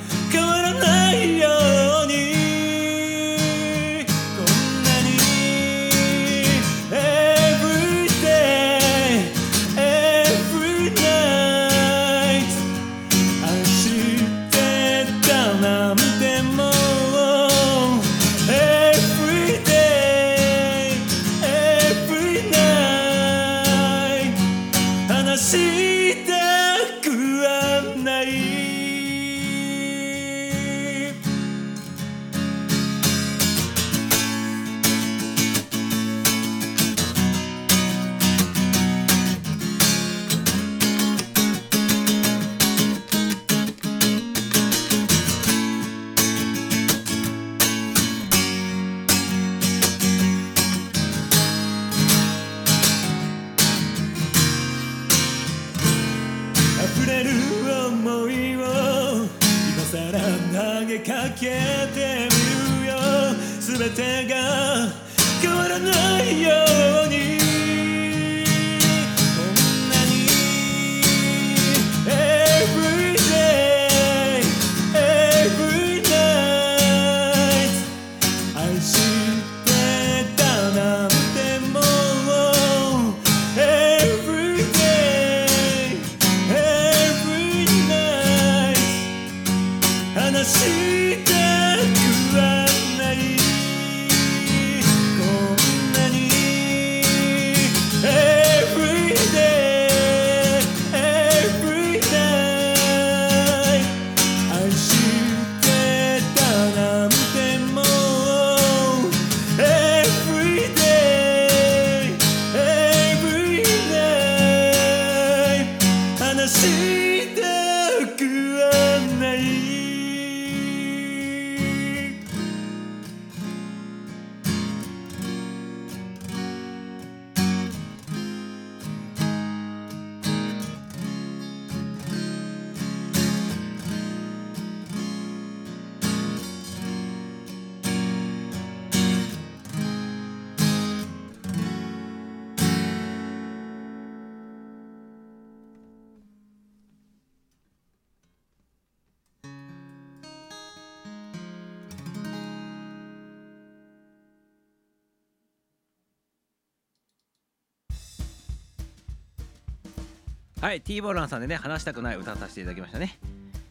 はい T ボランさんでね話したくない歌させていただきましたね。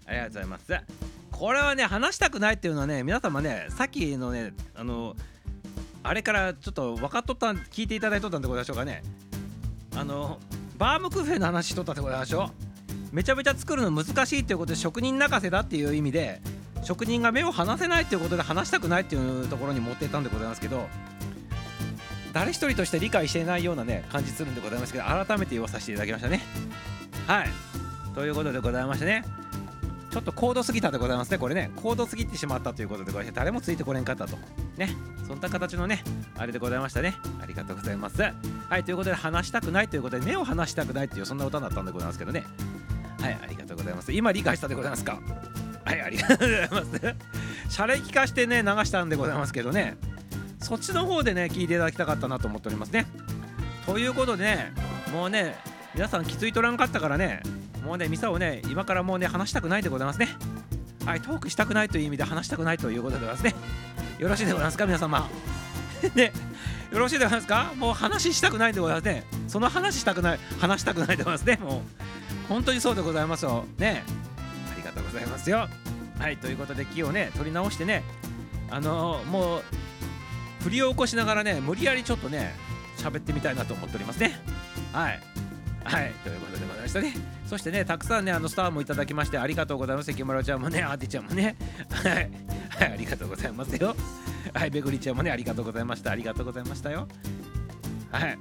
ありがとうございます。これはね話したくないっていうのはね皆様ねさっきのねあのあれからちょっと分かっとったん聞いていただいとったんでございましょうかね。あのバームクーヘンの話しとったってことでしょう。めちゃめちゃ作るの難しいっていうことで職人泣かせだっていう意味で職人が目を離せないということで話したくないっていうところに持っていったんでございますけど誰一人として理解していないようなね感じするんでございますけど改めて言わさせていただきましたね。はい。ということでございましてね。ちょっと高度すぎたでございますねこれね。高度すぎてしまったということでございまして誰もついてこれんかったと。ね。そんな形のねあれでございましたね。ありがとうございます。はい。ということで話したくないということで目を離したくないっていうそんな歌だったんでございますけどね。はいありがとうございます。今理解したでございますか？はいありがとうございます。シャレ聞かしてね流したんでございますけどね。そっちの方でね聞いていただきたかったなと思っておりますね。ということでねもうね皆さん気づいとらんかったからね。もうねミサをね今からもうね話したくないでございますね。はいトークしたくないという意味で話したくないということでございますね。よろしいでございますか皆様。ねよろしいでございますか？もう話したくないでございますね。その話したくない話したくないでございますね。もう本当にそうでございますよ。ね。ありがとうございますよ。はいということで気をね取り直してねあのーもう振りを起こしながらね無理やりちょっとね喋ってみたいなと思っておりますね。はいはい。ということでございましたね。そしてねたくさんねあのスターもいただきましてありがとうございます。関村ちゃんもねアーティちゃんもね。はい、はい、ありがとうございますよ。はいべぐりちゃんもねありがとうございました。ありがとうございましたよ。はい。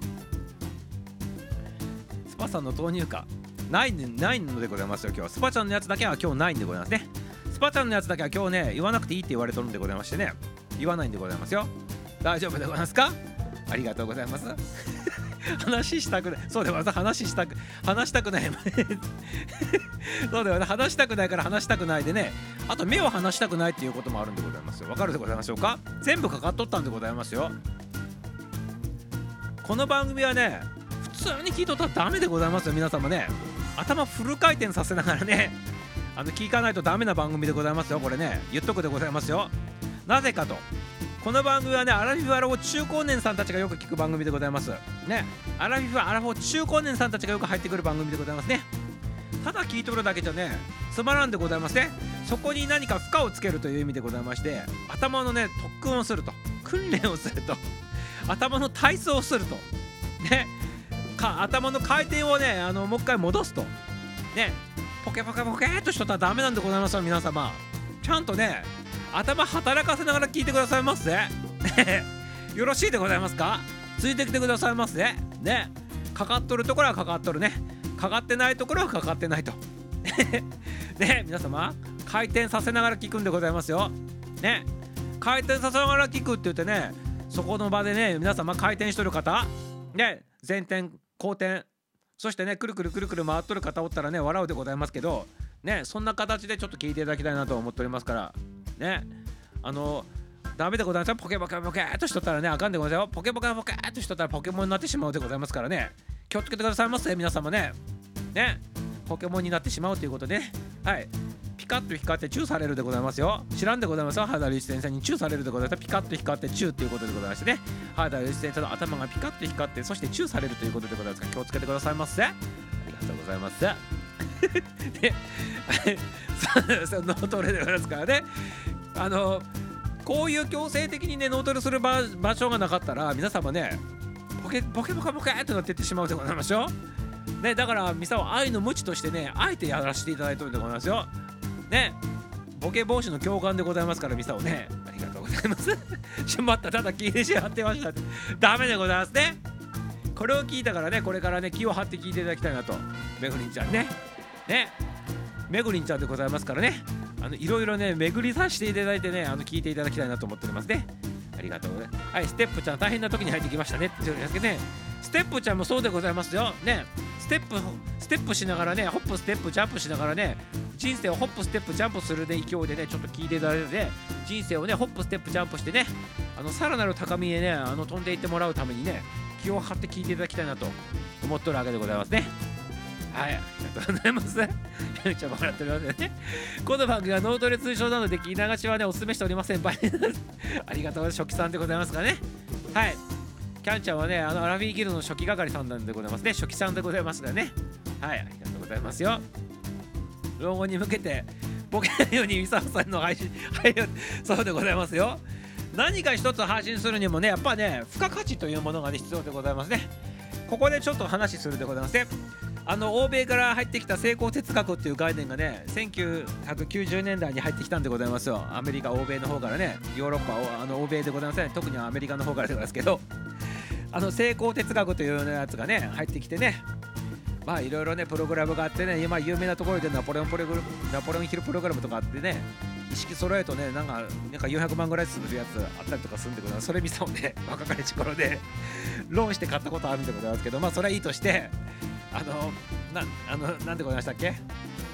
スパさんの投入歌ないんないのでございますよ今日スパちゃんのやつだけは今日ないんでございますね。スパちゃんのやつだけは今日ね言わなくていいって言われとるんでございましてね。言わないんでございますよ。大丈夫でございますか？ありがとうございます。話したくない。そうでございます話したく話したくない。そうでは話したくないから話したくないでね。あと目を離したくないっていうこともあるんでございますよ。わかるでございましょうか？全部かかっとったんでございますよ。この番組はね普通に聞いとったらダメでございますよ皆様ね。頭フル回転させながらねあの聞かないとダメな番組でございますよこれね。言っとくでございますよ。なぜかと。この番組はねアラフィフアラフォー中高年さんたちがよく聞く番組でございます。ね。アラフィフアラフォー中高年さんたちがよく入ってくる番組でございますね。ただ聞いとるだけじゃねつまらんでございますねそこに何か負荷をつけるという意味でございまして頭のね特訓をすると。訓練をすると。頭の体操をすると。ね。か頭の回転をねあのもう一回戻すと。ね。ポケポケポケっとしとったらダメなんでございますよ皆様。ちゃんとね頭働かせながら聞いてくださいませ よろしいでございますか？ついてきてくださいませね。かかっとるところはかかっとるね。かかってないところはかかってないと。ね皆様回転させながら聞くんでございますよ。ね。回転させながら聞くって言ってねそこの場でね皆様回転しとる方ね前転後転そしてねくるくるくるくる回っとる方おったらね笑うでございますけどねそんな形でちょっと聞いていただきたいなと思っておりますからね。あのダメでございますポケポケポケーっとしとったらねあかんでございますよ。ポケポケポケーっとしとったらポケモンになってしまうでございますからね。気をつけてくださいませ皆様ね。ね。ポケモンになってしまうということでね。はい。ピカッと光ってチューされるでございますよ。知らんでございますよ。原田隆一先生にチューされるでございます。ピカッと光ってチューということでございましてね。原田隆一先生の頭がピカッと光ってそしてチューされるということでございますから気をつけてくださいませ。ありがとうございます。で その脳トレでございますからね。あのこういう強制的にね脳トレする場場所がなかったら皆様ねポケポケポケポケってなってってしまうでございますよ。ねだからミサは愛の無知としてねあえてやらせていただいておるでございますよ。ね。ボケ防止の教官でございますからミサをね。ありがとうございます。しまったただ聞いてしまってましたダメでございますね。これを聞いたからねこれからね気を張って聞いていただきたいなと。めぐりんちゃんね。ね。めぐりんちゃんでございますからね。あのいろいろね巡りさせていただいてねあの聞いていただきたいなと思っておりますね。ありがとうねはいステップちゃん大変な時に入ってきましたね。って言うんですけどね。ステップちゃんもそうでございますよ。ね。ステップステップしながらねホップステップジャンプしながらね人生をホップステップジャンプするで勢いでねちょっと聞いていただいてね人生をねホップステップジャンプしてねあのさらなる高みへねあの飛んでいってもらうためにね気を張って聞いていただきたいなと思っておるわけでございますね。はい、ありがとうございます。めっちゃ笑っておりますよね。この番組は脳トレ通称なので聞き流しはね、お勧めしておりません。バイ ありがとうございます。初期さんでございますかね。はい。キャンちゃんはね、あのアラフィーギルの初期係さんなんでございますね。初期さんでございますからね。はい、ありがとうございますよ。老後に向けて、ボケないようにミサさんの配信、はい、そうでございますよ。何か一つ配信するにもね、やっぱね、付加価値というものが、ね、必要でございますね。ここでちょっと話するでございますね。あの欧米から入ってきた成功哲学っていう概念がね1990年代に入ってきたんでございますよ。アメリカ欧米の方からねヨーロッパあの欧米でございますね特にアメリカの方からですけど。あの成功哲学というようなやつがね入ってきてね。まあいろいろねプログラムがあってね今有名なところでナポレオンプログナポレオンヒルプログラムとかあってね意識揃えるとねなんかなんか400万ぐらいするやつあったりとかするんでございます。それ見たをね 若かりし頃でローンして買ったことあるんでございますけどまあそれはいいとしてあのなあのなんでございましたっけ？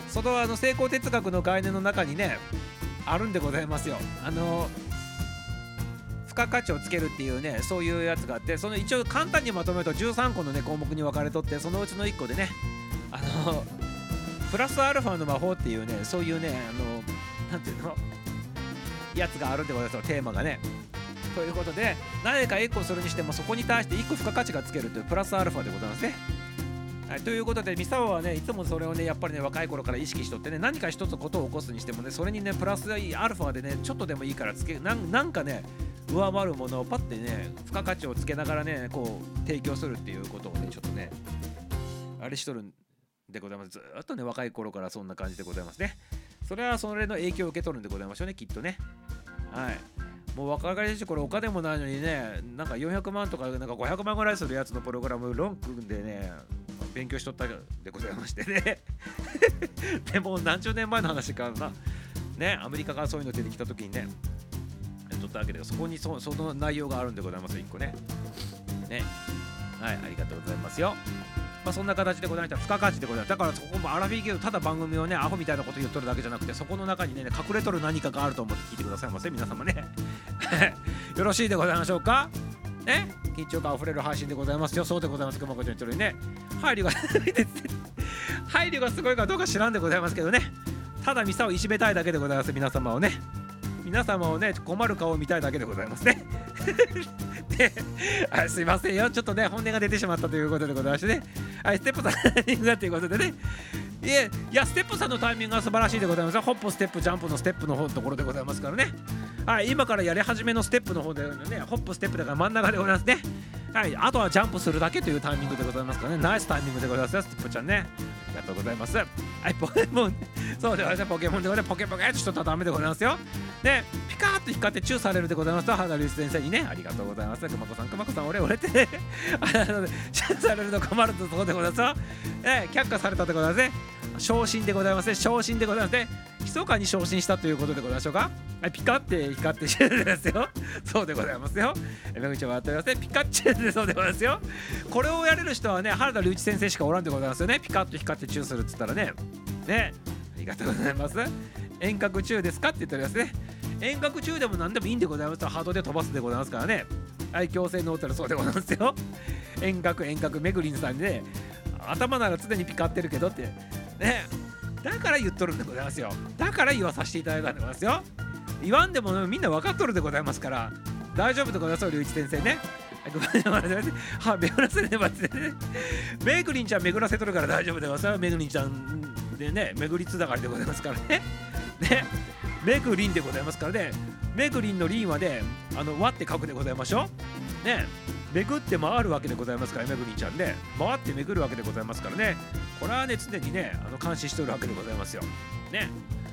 そのあの成功哲学の概念の中にねあるんでございますよ。あの付加価値をつけるっていうねそういうやつがあってその一応簡単にまとめると13個のね項目に分かれとってそのうちの1個でねあのプラスアルファの魔法っていうねそういうねあのなんていうの？やつがあるんでございますよテーマがね。ということで何か1個するにしてもそこに対して1個付加価値がつけるというプラスアルファでございますね。はい、ということでミサオはねいつもそれをねやっぱりね若い頃から意識しとってね何か一つことを起こすにしてもねそれにねプラスアルファでねちょっとでもいいからつけなんかね上回るものをパッてね付加価値をつけながらねこう提供するっていうことをねちょっとねあれしとるんでございます。ずっとね若い頃からそんな感じでございますね。それはそれの影響を受け取るんでございましょうねきっとね。はい。もう若かりしこれお金もないのにねなんか400万とかなんか500万ぐらいするやつのプログラムロン組んでね勉強しとったでございましてね。でも何十年前の話かな。ねアメリカからそういうの出てきた時にねとったわけでそこにそその内容があるんでございます1個ね。ね。はいありがとうございますよ。まあ、そんな形でございました。付加価値でございます。だからそこもアラフィーゲームただ番組をねアホみたいなこと言っとるだけじゃなくてそこの中にね隠れとる何かがあると思って聞いてくださいませ皆様ね。よろしいでございましょうか？ね？緊張感あふれる配信でございます。よそうでございます。熊子ちゃん言ってるようにね？配慮が 配慮がすごいかどうか知らんでございますけどね。ただミサをいじめたいだけでございます皆様をね。皆様をね困る顔を見たいだけでございますね。であすいませんよ。ちょっとね本音が出てしまったということでございましてね。はいステップさんのタイミングだということでね。いえいやステップさんのタイミングが素晴らしいでございますホップステップジャンプのステップの方のところでございますからね。はい今からやり始めのステップの方でねホップステップだから真ん中でございますね。はいあとはジャンプするだけというタイミングでございますからね。ナイスタイミングでございますよステップちゃんね。がとうございます。はいポケモン。そうでございます。ポケモンでございます。ポケポケちょっとダメでございますよ。でピカーッと光ってチューされるでございますと原隆先生にね。ありがとうございます。熊子さん熊子さん俺俺って。ねチューされると困るところでございますよ。え却下されたでございますね。昇進でございますね。昇進でございますね。密かに昇進したということでございましょうか。はいピカって光ってしてるんですよ。そうでございますよ。めぐちゃんはやっておりますね。ピカッチュでそうでございますよ。これをやれる人はね原田隆一先生しかおらんでございますよね。ピカッと光ってチューするっつったらね。ね。ありがとうございます。遠隔中ですかって言っておりますね。遠隔中でも何でもいいんでございます。とハードで飛ばすでございますからね。はい強制ノートルそうでございますよ。遠隔遠隔めぐりんさんで、ね、頭なら常にピカってるけどって。ね。だから言っとるんでございますよだから言わさせていただいたんでございますよ言わんでもみんな分かっとるでございますから大丈夫でございますよ龍一先生ねごめんなさい。は、巡らせねばってね。めぐりんちゃん巡らせとるから大丈夫でございますよ。めぐりんちゃんでね、巡りつながりでございますからね。ね。めぐりんでございますからね。めぐりんのりんはね、あの、わって書くでございましょう。ね。巡って回るわけでございますから、めぐりちゃんね。回って巡るわけでございますからね。これはね、常にね、あの監視しておるわけでございますよ。ね。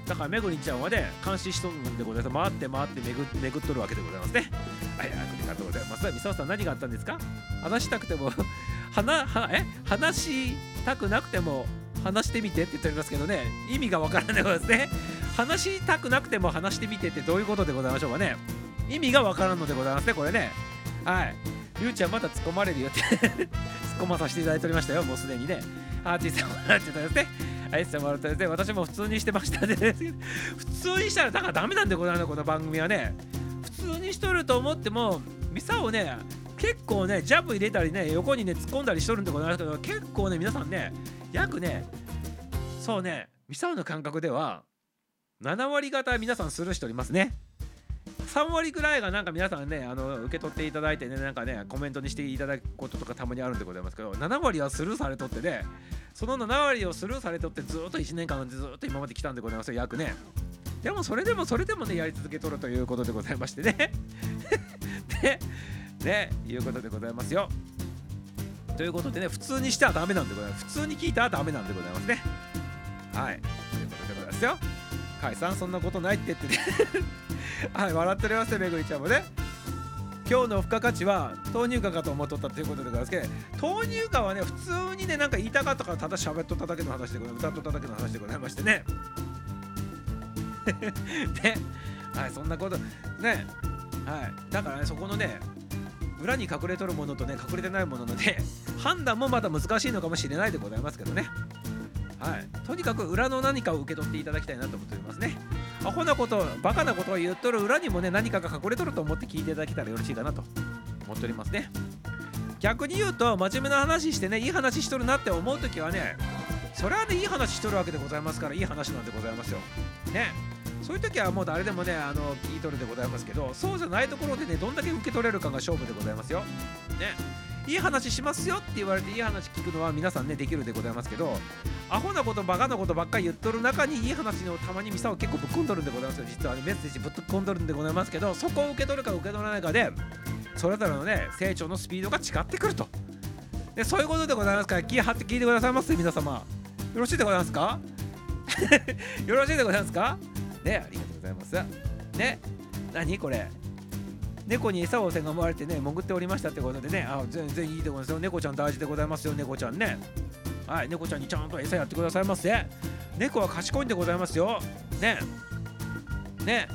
だからめぐりんちゃんはね、監視しとるんでございます。回って回って巡巡っとるわけでございますね。はい、ありがとうございます。みさおさん、何があったんですか？話したくても、話、はえ？話したくなくても、話してみてって言っておりますけどね、意味がわからないですね。話したくなくても話してみてってどういうことでございましょうかね。意味がわからんのでございますね、これね。はい。りゅうちゃんまた突っ込まれるよって突っ込まさせていただいておりましたよ、もうすでにね。アーティストもらってたですね。はい、してもらったですね。私も普通にしてましたね。普通にしたらだからダメなんでございますこの番組はね。普通にしとると思っても、ミサをね、結構ね、ジャブ入れたりね、横にね、突っ込んだりしとるんでございますけど、結構ね、皆さんね、約ね、そうね、ミサオの感覚では、7割方皆さんスルーしておりますね。3割ぐらいがなんか皆さんねあの受け取っていただいてねなんかねコメントにしていただくこととかたまにあるんでございますけど7割はスルーされとってねその7割をスルーされとってずっと1年間ずっと今まで来たんでございますよ約ね。でもそれでもそれでもねやり続けとるということでございましてね。でねいうことでございますよ。ということでね普通にしてはダメなんでございます。普通に聞いたらダメなんでございますね。はい。ということでございますよ。解散そんなことないって言ってね。はい笑っておりますよめぐりちゃんもね。今日の付加価値は豆乳化かと思っとったということでございますけど豆乳化はね普通にねなんか言いたかったからただ喋っとっただけの話でございま歌っとっただけの話でございましてね。で はいそんなこと。ね。はい。だからねそこのね裏に隠れとるものとね隠れてないもののね判断もまた難しいのかもしれないでございますけどね。はい。とにかく裏の何かを受け取っていただきたいなと思っておりますね。アホなことバカなことを言っとる裏にもね何かが隠れとると思って聞いていただけたらよろしいかなと思っておりますね。逆に言うと真面目な話してねいい話しとるなって思う時はねそれはねいい話しとるわけでございますからいい話なんでございますよ。ね。そういう時はもう誰でもねあの聞いとるでございますけどそうじゃないところでねどんだけ受け取れるかが勝負でございますよ。ね。いい話しますよって言われていい話聞くのは皆さんねできるでございますけどアホなことバカなことばっかり言っとる中にいい話のたまにミサを結構ぶっ込んどるんでございますよ実はね。メッセージぶっ込んどるんでございますけどそこを受け取るか受け取らないかでそれぞれのね成長のスピードが違ってくると。でそういうことでございますから気張って聞いてくださいませ皆様。よろしいでございますか？よろしいでございますか？ねありがとうございます。ね何これ？猫に餌をせがまれてね潜っておりましたってことでねあ全然いいでございますよ。猫ちゃん大事でございますよ。猫ちゃんね。はい猫ちゃんにちゃんと餌やってくださいませ。猫は賢いんでございますよ。ね。ね。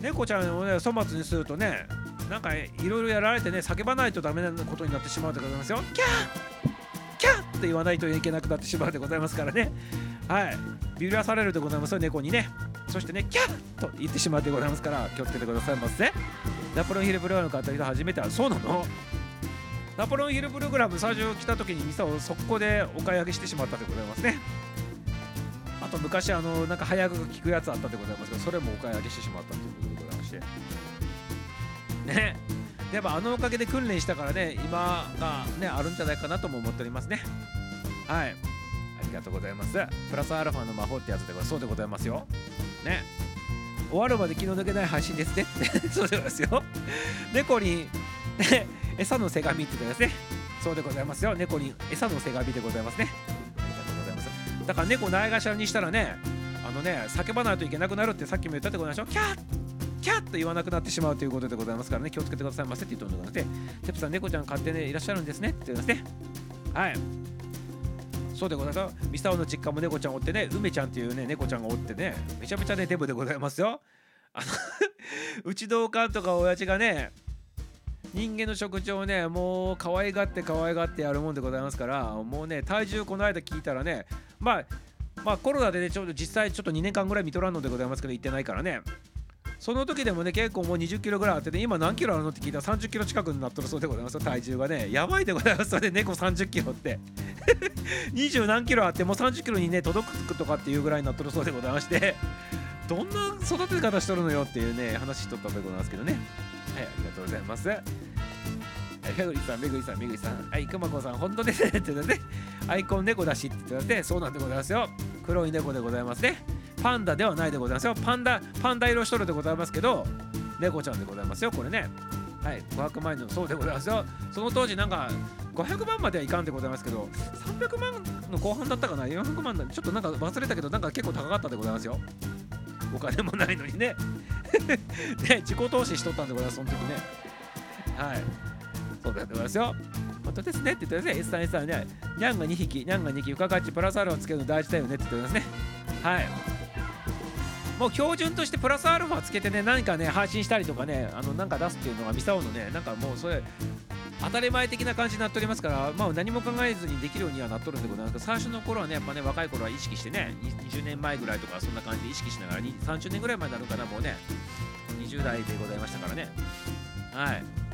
猫ちゃんをね粗末にするとねなんかいろいろやられてね叫ばないとダメなことになってしまうでございますよ。キャーキャーって言わないといけなくなってしまうでございますからね。はい。ビビらされるでございますよ猫にね。そしてねキャーと言ってしまうでございますから気をつけてくださいませ。ナポレオンヒルプログラム買った人初めてはそうなの？ナポレオンヒルプログラム最初来た時にミサを速攻でお買い上げしてしまったでございますね。あと昔あのなんか早く聞くやつあったでございますけどそれもお買い上げしてしまったということでございまして。ね。やっぱあのおかげで訓練したからね今がねあるんじゃないかなとも思っておりますね。はい。ありがとうございます。プラスアルファの魔法ってやつではそうでございますよ。ね。終わるまで気の抜けない配信ですね。そうでございますよ。猫にね 餌のせがみって言ってですね。そうでございますよ。猫に餌のせがみでございますね。ありがとうございます。だから猫ないがしらにしたらねあのね叫ばないといけなくなるってさっきも言ったでございましょ？キャッキャッと言わなくなってしまうということでございますからね。気をつけてくださいませって言っておりますね。テプさん猫ちゃん飼ってねいらっしゃるんですねって言いますね。はい。そうでございます。ミサオの実家も猫ちゃんおってね梅ちゃんっていうね猫ちゃんがおってねめちゃめちゃねデブでございますよ。あの うちのおかんとか親父がね人間の食事をねもう可愛がって可愛がってやるもんでございますからもうね体重この間聞いたらねまあまあコロナでねちょうど実際ちょっと2年間ぐらい見とらんのでございますけど行ってないからね。その時でもね結構もう20キロぐらいあってね今何キロあるのって聞いたら30キロ近くになっとるそうでございます体重がねやばいでございますそれで猫30キロって 20何キロあってもう30キロにね届くとかっていうぐらいになっとるそうでございましてどんな育て方しとるのよっていうね話しとったんでございますけどねはいありがとうございますはいめぐりさん、めぐりさん、めぐりさん。はい、くまこさん、本当ですねって言ってね。アイコン猫だしって言ってね、そうなんでございますよ。黒い猫でございますね。パンダではないでございますよ。パンダ、パンダ色しとるでございますけど、猫ちゃんでございますよ、これね。はい、500万円のそうでございますよ。その当時なんか500万まではいかんでございますけど、300万の後半だったかな、400万だ、ちょっとなんか忘れたけど、なんか結構高かったでございますよ。お金もないのにね。ね、自己投資しとったんでございます、その時ね。はい。そうでございますよ。本当ですねって言ってますね。S さん S さんね、ニャンが2匹、ニャンが2匹、付加価値プラスアルファつけるの大事だよねって言ってますね。はい。もう標準としてプラスアルファつけてね、何かね、配信したりとかね、あのなんか出すっていうのがミサオのね、なんかもうそれ、当たり前的な感じになっておりますから、まあ、何も考えずにできるようにはなっとるんでございますけど、最初の頃はね、やっぱね、若い頃は意識してね、20年前ぐらいとか、そんな感じで意識しながら、30年ぐらい前になるかな、もうね、20代でございましたからね。はい。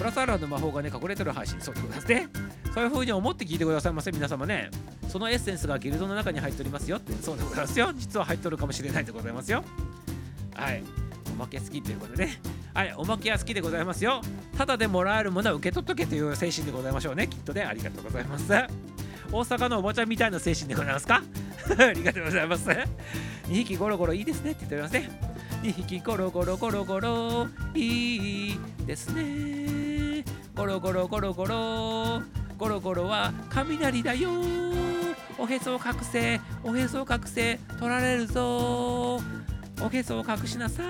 プラスアルファの魔法がね、隠れてる配信、そうでございますね。そういう風に思って聞いてくださいませ、皆様ね。そのエッセンスがギルドの中に入っておりますよって、そうでございますよ。実は入っとるかもしれないでございますよ。はい。おまけ好きということでね。はい、おまけは好きでございますよ。ただでもらえるものは受け取っとけという精神でございましょうね、きっとね。ありがとうございます。大阪のおばちゃんみたいな精神でございますか？ありがとうございます。2匹ゴロゴロいいですねって言っておりますね。2匹ゴロゴロゴロゴロ。いいですね。ゴロゴロゴロゴロ。ゴロゴロは雷だよ。おへそを隠せ。おへそを隠せ。取られるぞ。おへそを隠しなさ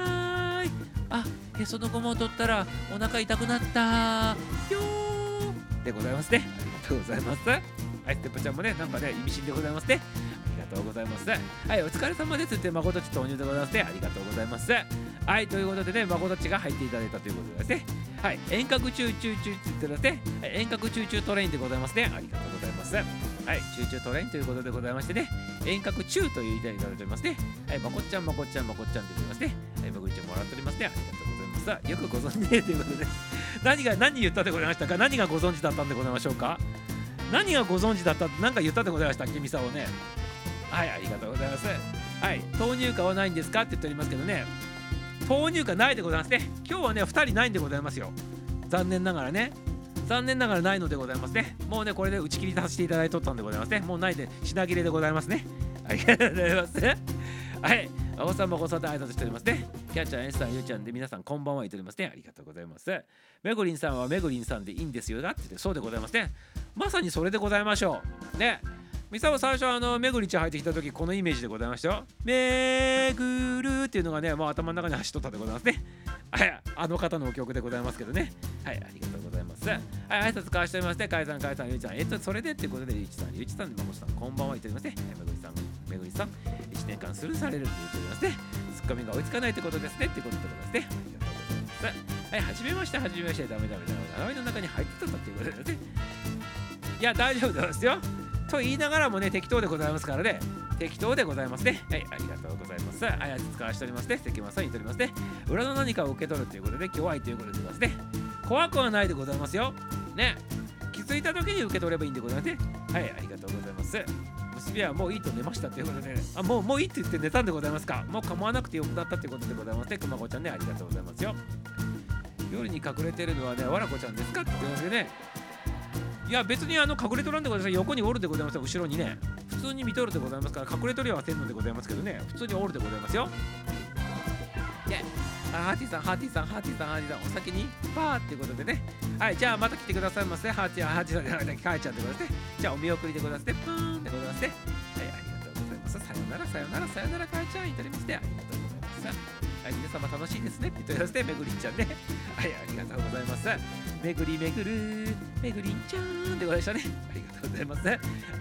い。あへそのゴムを取ったらお腹痛くなった。よでございますね。ありがとうございます。はいステップちゃんもねなんかね意味深でございますね。とうございます。はいお疲れ様です。って誠っち投入でございます。ねありがとうございます。はいということでね誠っちが入っていただいたということですね。はい遠隔チューチューチューって言ってますね。遠隔チューチュートレインでございますね。ありがとうございます。はい、チューチュートレインということでございましてね、遠隔チューという言いたいただいておりますね。はい、まこっちゃん、まこっちゃん、まこっちゃんって言ってますね。はい、僕一応もらっておりますね。ありがとうございます。よくご存知ねということで、何が、何言ったでございましたか？何がご存知だったんでございましょうか？何がご存知だったって何か言ったでございました？っけ、ミサをね。はい、ありがとうございます。はい、豆乳化はないんですかって言っておりますけどね、豆乳化ないでございますね。今日はね、2人ないんでございますよ。残念ながらね。残念ながらないのでございますね。もうね、これで打ち切りさせていただいとったんでございますね。もうないで、品切れでございますね。ありがとうございます。はい。青さんもごさで挨拶しておりますね。キャッチャー、エンさん、ゆうちゃんで皆さんこんばんは言っておりますね。ありがとうございます。めぐりんさんはめぐりんさんでいいんですよだって言ってそうでございますね。まさにそれでございましょう。ね。ミサオ最初あのめぐりちゃん入ってきた時このイメージでございましたよ。めぐるっていうのがねもう頭の中に走っとったでございますね。はい、あの方のお曲でございますけどね。はい、ありがとうございます。はい、挨拶交わしておりまして、かいさん、かいさん、ゆうちゃん。えっと、それでってことで、ゆうちさん、ゆうちさん、まもさん、こんばんは言っておりますね。めぐりさん、めぐりさん、1年間スルーされるって言っておりますね。ツッコミが追いつかないってことですね。ってことでございますね。ありがとうございます。はい、はじめまして、はじめまして、ダメダメダメ。ダメの中に入ってたっていうことでございますね。いや、大丈夫ですよ。と言いながらもね、適当でございますからね。適当でございますね。はい、ありがとうございます。あやつ使わしておりますね。関間さん言っておりますね。裏の何かを受け取るということで、弱いということでございますね。怖くはないでございますよ。ね。気づいた時に受け取ればいいんでございますね。はい、ありがとうございます。娘はもういいと寝ましたということで、あ、もうもういいって言って寝たんでございますか。もう構わなくてよくなったということでございますね。くまこちゃんね、ありがとうございますよ。夜に隠れてるのはね、わらこちゃんですかって言ってますけどね。いや別にあの隠れとらんでございます。横におるでございます後ろにね。普通に見とるでございますから隠れとりはせんのでございますけどね。普通におるでございますよ。ねハーティさんハーティさんハーティさんハーティさんお先にパーってことでね。はいじゃあまた来てくださいませ。ハーティハーティさんじゃなくてかえちゃんでございますじゃあお見送りでございますね。プーンでございますね。はいありがとうございます。さよならさよならさよならかえちゃんいただきまして。ありがとうい、皆様楽しいですねって言っておりますね、めぐりんちゃんね。はい、ありがとうございます。めぐりめぐる、めぐりんちゃんでございましたね。ありがとうございます。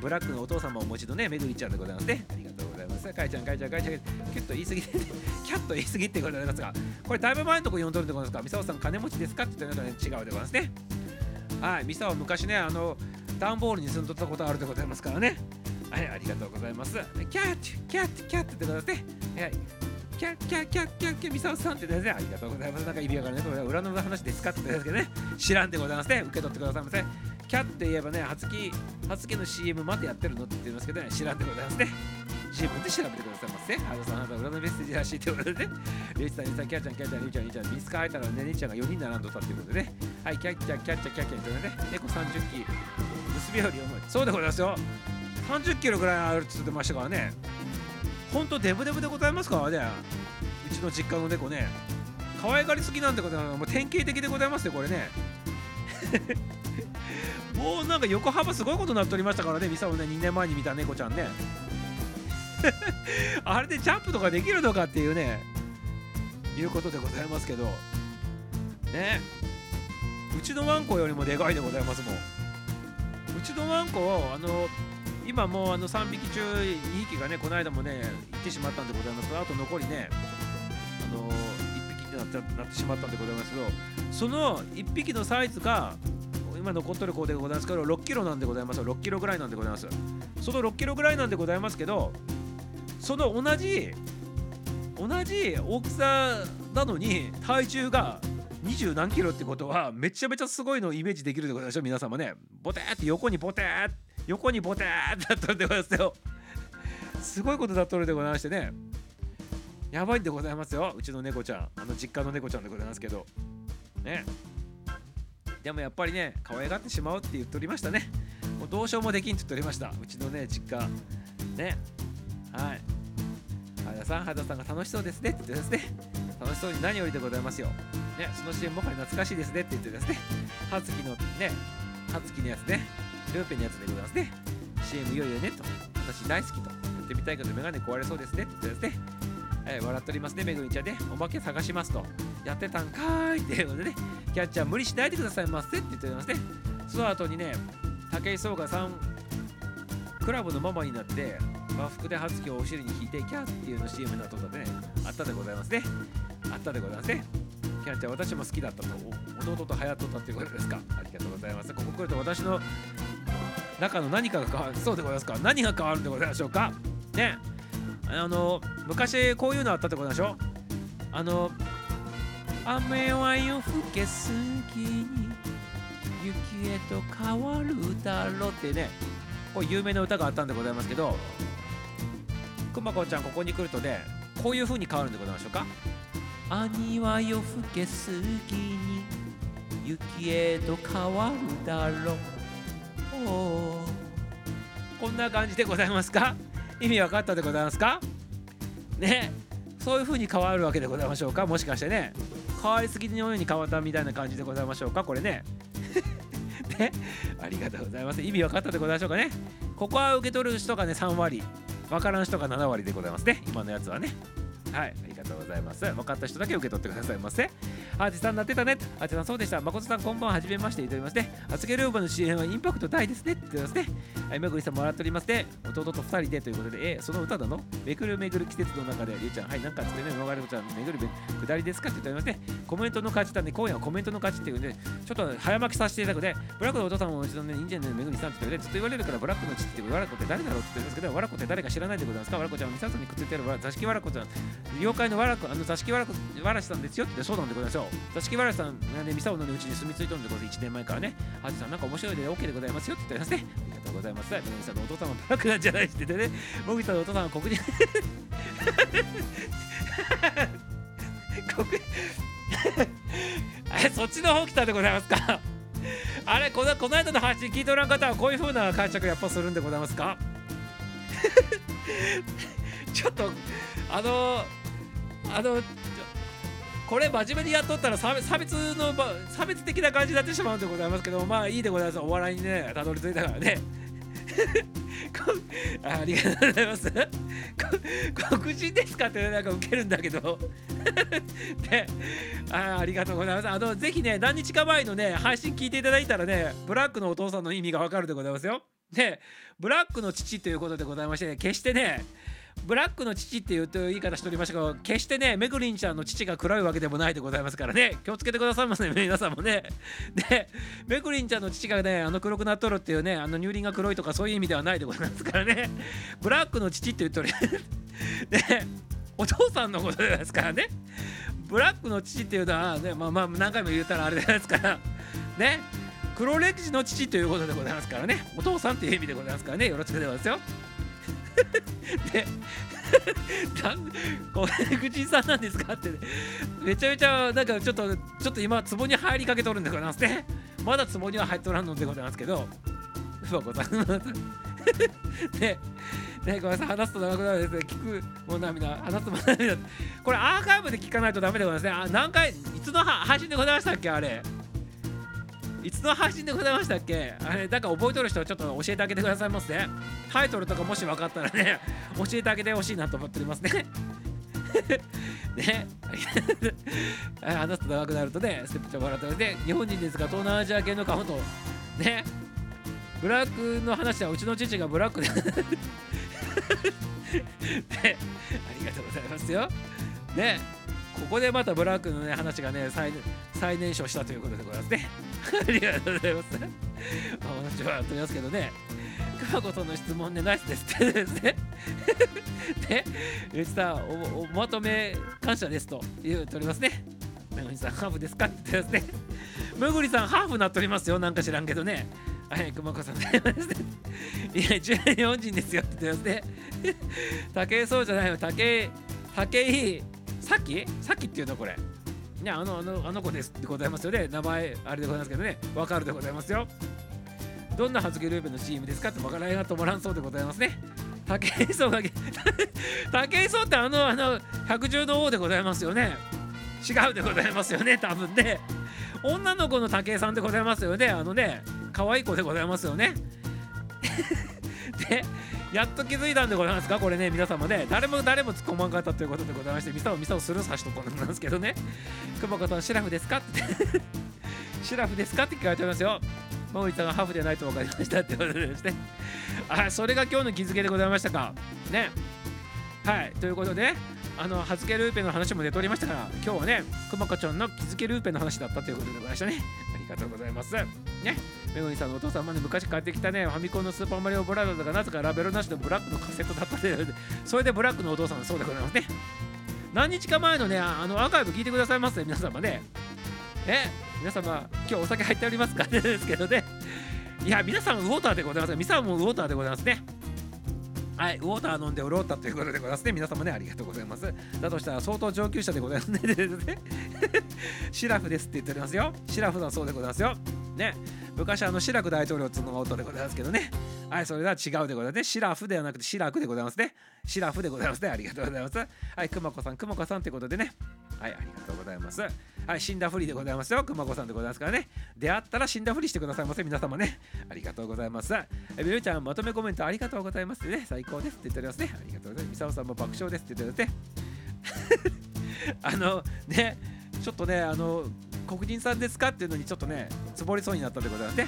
ブラックのお父様をお持ちのね、めぐりちゃんでございますね。ありがとうございます。かいちゃん、かいちゃん、かいちゃん、キュッと言い過ぎて、ね、キャッと言い過ぎってございますが、これだいぶ前のとこ読んどるでございますか、みさおさん金持ちですか？って言ってるのとね、違うでございますね。はい、ミサオ昔ね、あの、段ボールに住んどったことあるでございますからね。はい、ありがとうございます。キャッチ、キャッチ、キャッチってことですね。はい。キャッキャッキャッキャッキャッミサオさんってですね、ありがとうございます。なんか意味わからない。これ裏の話ですかって言ってですけどね、知らんでございますね。受け取ってくださいませ。キャッって言えばね、初期、初期の CM までやってるのって言いますけどね、知らんでございますね。自分で調べてくださいませ。ハルさん、あなた裏のメッセージらしいということでね、リュウチさん、リュウさん、キャッちゃん、キャッちゃん、リュウちゃん、リュウちゃん、ミスカ入ったらね、リュちゃんが4人並んどったっていうことでね、はい、キャッキャッキャッチャキャッキャッとね、猫30匹、娘より重い。そうでございますよ。30キロぐらいあるって言ってましたからね、ほんとデブデブでございますからね。うちの実家の猫ね。可愛がりすぎなんてことはもう典型的でございますよこれね。もうなんか横幅すごいことになっておりましたからねミサをね2年前に見た猫ちゃんね。あれでジャンプとかできるのかっていうね。いうことでございますけど。ね。うちのワンコよりもでかいでございますもん。うちのワンコあの今もうあの3匹中2匹がねこの間もね行ってしまったんでございますがあと残りねあの1匹になっなってしまったんでございますけどその1匹のサイズが今残っとる子でございますけど6キロなんでございます6キロぐらいなんでございます。その6キロぐらいなんでございますけどその同じ同じ大きさなのに体重が20何キロってことはめちゃめちゃすごいのをイメージできるでございましょう皆様ね。ボテーって横にボテー横にボテーってなっとるでございますよ。すごいことだっとるでございましてね。やばいんでございますよ。うちの猫ちゃん。あの実家の猫ちゃんでございますけど。ね。でもやっぱりね可愛がってしまうって言っておりましたね。もうどうしようもできんって言っておりました。うちのね実家。ね。はい。原田さん原田さんが楽しそうですねって言ってですね。楽しそうに何よりでございますよ。ね。その CM もはや懐かしいですねって言ってですね。葉月のね。葉月のやつね。ルーペのやつでございますね。CM いよいよねと。私大好きとやってみたいけどメガネ壊れそうですねって言ってですね、えー笑っておりますねめぐみちゃんね。お化け探しますと。やってたんかーいっていうことでね。キャッチャー無理しないでくださいませって言っておりますね。その後にね武井壮が3クラブのママになって和服で初期をお尻に引いてキャーっていうの CM の後だね。あったでございますね。あったでございますね。キャンちゃん私も好きだったと。弟と流行っとったっていうことですか。ありがとうございます。ここ来ると私の中の何かが変わるそうでございますか。何が変わるんでございましょうか。ね。あの昔こういうのあったってことでしょ。あの雨は夜更けすぎに雪へと変わるだろうってね。こう有名な歌があったんでございますけどくまこちゃんここに来るとねこういう風に変わるんでございましょうか兄は夜更けすぎに雪へと変わるだろうこんな感じでございますか？意味分かったでございますか？ね？そういう風に変わるわけでございましょうか？もしかしてね？変わりすぎのように変わったみたいな感じでございましょうか？これね？ね？ありがとうございます。意味分かったでございましょうかね？ここは受け取る人がね3割分からん人が7割でございますね。今のやつはね。はい、ありがとうございます。分かった人だけ受け取ってくださいませ。アーティさんなってたね。アーティさんそうでした。誠さんこんばんは、はじめまして、言っておりますね。厚毛ルーバの CM はインパクト大ですね。って言ってますね。はい、めぐりさんもらっておりますね。弟と2人でということで、え、その歌なの？めくるめぐる季節の中で、りゅうちゃん、はい、なんかつってね、逃れるちゃん、めぐるめ下りですか？って言っておりますね。コメントの勝ちだね、今夜はコメントの勝ちっていうんで、ちょっと早巻きさせていただくで、ブラックのお父さんも一度ね、いいんじゃないめぐりさんって言って、ずっと言われるから、ブラックの父って、わらこって誰だろう？って言ってるんですけど、わらこって誰か知らないでございますか？わらこちゃんはミサさんにくっついてるわ座敷わらこちゃん、妖怪のわらこ、あの座敷わらこ、わらしさんですよって、そうなんでございますよ。座敷わらしさんがね、ミサオのうちに住み着いとるんでございます、1年前からね。ハチさん、なんか面白いで OK でございますよって言ってますね。ありがとうございます。めぐみさんのお父さんはブラックなんじゃないって言ってね、もぐさんのお父さんは黒人。黒人えそっちの方来たでございますか？あれこのこの間の配信聞いておらん方はこういう風な解釈やっぱするんでございますか？ちょっとあのあのこれ真面目にやっとったら差別の差別的な感じになってしまうんでございますけどまあいいでございます。お笑いにねたどり着いたからね。ありがとうございます。黒人ですかってなんか受けるんだけど。であありがとうございます。あのぜひね何日か前のね配信聞いていただいたらねブラックのお父さんの意味がわかるでございますよ。でブラックの父ということでございましてね決してねブラックの父っていうと言い方しておりましたけど決してねめぐりんちゃんの父が黒いわけでもないでございますからね。気をつけてくださいませね 皆さんもね。でめぐりんちゃんの父がねあの黒くなっとるっていうねあの乳輪が黒いとかそういう意味ではないでございますからね。ブラックの父って言っとる でお父さんのことですからね。ブラックの父っていうのはねまあまあ何回も言ったらあれですからね。黒歴史の父ということでございますからね。お父さんっていう意味でございますからね。よろしくでございますよ。でなんこれ口さんなんですかってめちゃめちゃなんかちょっとちょっと今壺に入りかけとるんでございますねまだ壺には入っとらんのでございますけどふわこさんでね、ごめんなさい、話すと長くなるんですね。聞くもう涙、話すとも涙。これアーカイブで聞かないとダメでございますね。あ何回、いつの配信でございましたっけ、あれ。いつの配信でございましたっけ？あれ、だから覚えとる人はちょっと教えてあげてくださいますね。タイトルとかもし分かったらね、教えてあげてほしいなと思っておりますね。ね、話すと長くなるとね、ステップちゃん笑ってますね。日本人ですが、東南アジア系のカウント。ね、ブラックの話はうちの父がブラックでで ありがとうございますよ。ねここでまたブラックのね話がね最最年少したということでございますね。ありがとうございます。お話はやっておりますけどね。熊子との質問でナイスですってですね。で、ゆうちさんおおまとめ感謝ですと言っておりますね。めぐりさんハーフですかって言ってますね。むぐりさんハーフなっておりますよ。なんか知らんけどね。はい、熊子さんね。いや、中日本人ですよって言ってますね。武井そうじゃないよ。武井、武井、さっき？さっきっていうのこれ。ね、あの、あの、あの子ですってございますよね。名前、あれでございますけどね。わかるでございますよ。どんな発言ルーペの CM ですかってわからないなともらんそうでございますね。武井壮が、武井壮ってあの、あの、百獣の王でございますよね。違うでございますよね、多分ね。女の子の武井さんでございますよね。あのね、可愛い子でございますよね。でやっと気づいたんでございますか？これね皆様ね誰も誰も突っ込まんかったということでございましてミサをミサをスルーさしとこなんですけどね。久保子さんシラフですか？っ てシラフですか？って聞かれてますよ。マウイさんがハーフでないと分かりましたってことでして あそれが今日の気づけでございましたか。ね。はい。ということであのハズケルーペの話も出ておりましたから今日はねくまこちゃんの気づけルーペの話だったということでございましたね。りがとうございます。ね。メゴニさんのお父さんもね昔買ってきたねファミコンのスーパーマリオブラザーズがなぜかラベルなしのブラックのカセットだったで それでブラックのお父さんそうでございますね。何日か前のねあのアーカイブ聞いてくださいませ皆様ね。え皆様今日お酒入っておりますかですけどね。いや皆さんウォーターでございます。ミサもウォーターでございますね。はい、ウォーター飲んでおろうたということでございますね。皆様ね、ありがとうございます。だとしたら相当上級者でございますね。シラフですって言っておりますよ。シラフだそうでございますよ。ね、昔あのシラク大統領っつうのが音でございますけどね。はい、それでは違うでございますね。シラフではなくてシラクでございますね。シラフでございますね。ありがとうございます。はい、くまこさん、くまこさんということでね。はい、ありがとうございます。はい、死んだふりでございますよ。くまこさんでございますからね。出会ったら死んだふりしてくださいませ。皆様ね。ありがとうございます。えビルちゃん、まとめコメントありがとうございますね。最高ですって言っておりますね。ありがとうございます。みさおさんも爆笑ですって言っておりますね。あの、ね、ちょっとね、あの、黒人さんですかっていうのにちょっとね、つぼりそうになったでございますね。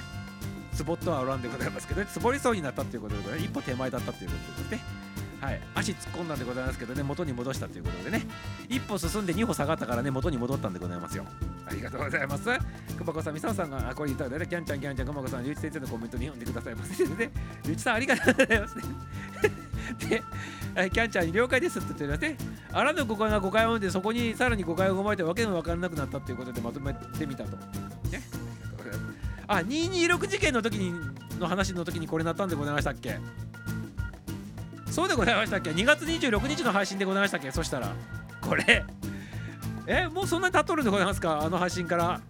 つぼっとはおらんでございますけど、つぼりそうになったということでございます、一歩手前だったということですね。はい、足突っ込んだんでございますけどね、元に戻したということでね、一歩進んで二歩下がったからね、元に戻ったんでございますよ。ありがとうございます。くまこさん、みさおさんが、あ、これ言ったらね、キャンちゃん、キャンちゃん、くまこさん、りゅうち先生のコメントに読んでくださいませ。ね、りゅうちさん、ありがとうございますね。で、キャンちゃんに了解ですって言っておりますね。あらぬ誤解が誤解を生んで、そこにさらに誤解を生まれて、わけのわからなくなったということでまとめてみたと。ね。あ、226事件の時にの話の時にこれなったんでございましたっけ？そうでございましたっけ ?2 月26日の配信でございましたっけ？そしたら、これ。え、もうそんなに経っとるんでございますか？あの配信から。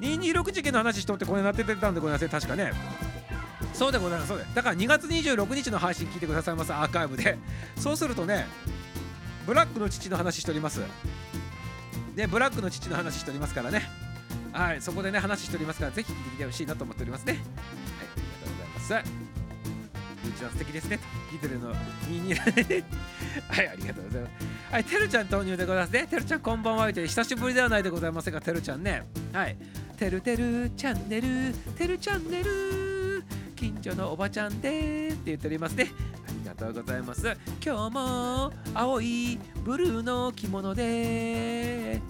226事件の話しとってこれなっててたんでございますね、確かね。そうでございます、そうで。だから2月26日の配信聞いてくださいます、アーカイブで。そうするとね、ブラックの父の話しております。で、ブラックの父の話しておりますからね。はい、そこでね、話しておりますから、ぜひ聞いてきてほしいなと思っておりますね。はい、ありがとうございます。うちは素敵ですね。と聞いてるの22 はいありがとうございます。はいてるちゃん投入でございますね。てるちゃんこんばんはと久しぶりではないでございますがてるちゃんね。はい。てるてるチャンネル。てるチャンネル。近所のおばちゃんでって言っておりますね。ありがとうございます。今日も青いブルーの着物で。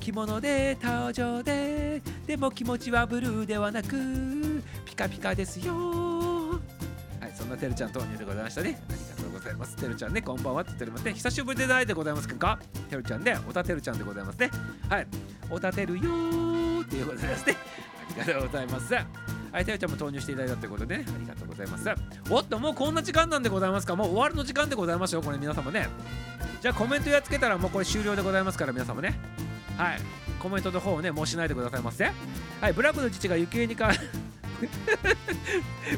着物で登場で。でも気持ちはブルーではなくピカピカですよ。そんなてるちゃん投入でございましたね。ありがとうございます。てるちゃんね、こんばんはって言っておりますね。久しぶりでないでございますか？てるちゃんね、おたてるちゃんでございますね。はい。おたてるよーっていうことですね。ありがとうございます。はい、てるちゃんも投入していただいたということでね、ありがとうございます。おっと、もうこんな時間なんでございますか？もう終わりの時間でございますよ、これ皆様ね。じゃあコメントやっつけたらもうこれ終了でございますから、皆様ね。はい。コメントの方をね、もうしないでくださいませ。はい、ブラックの父が行方にか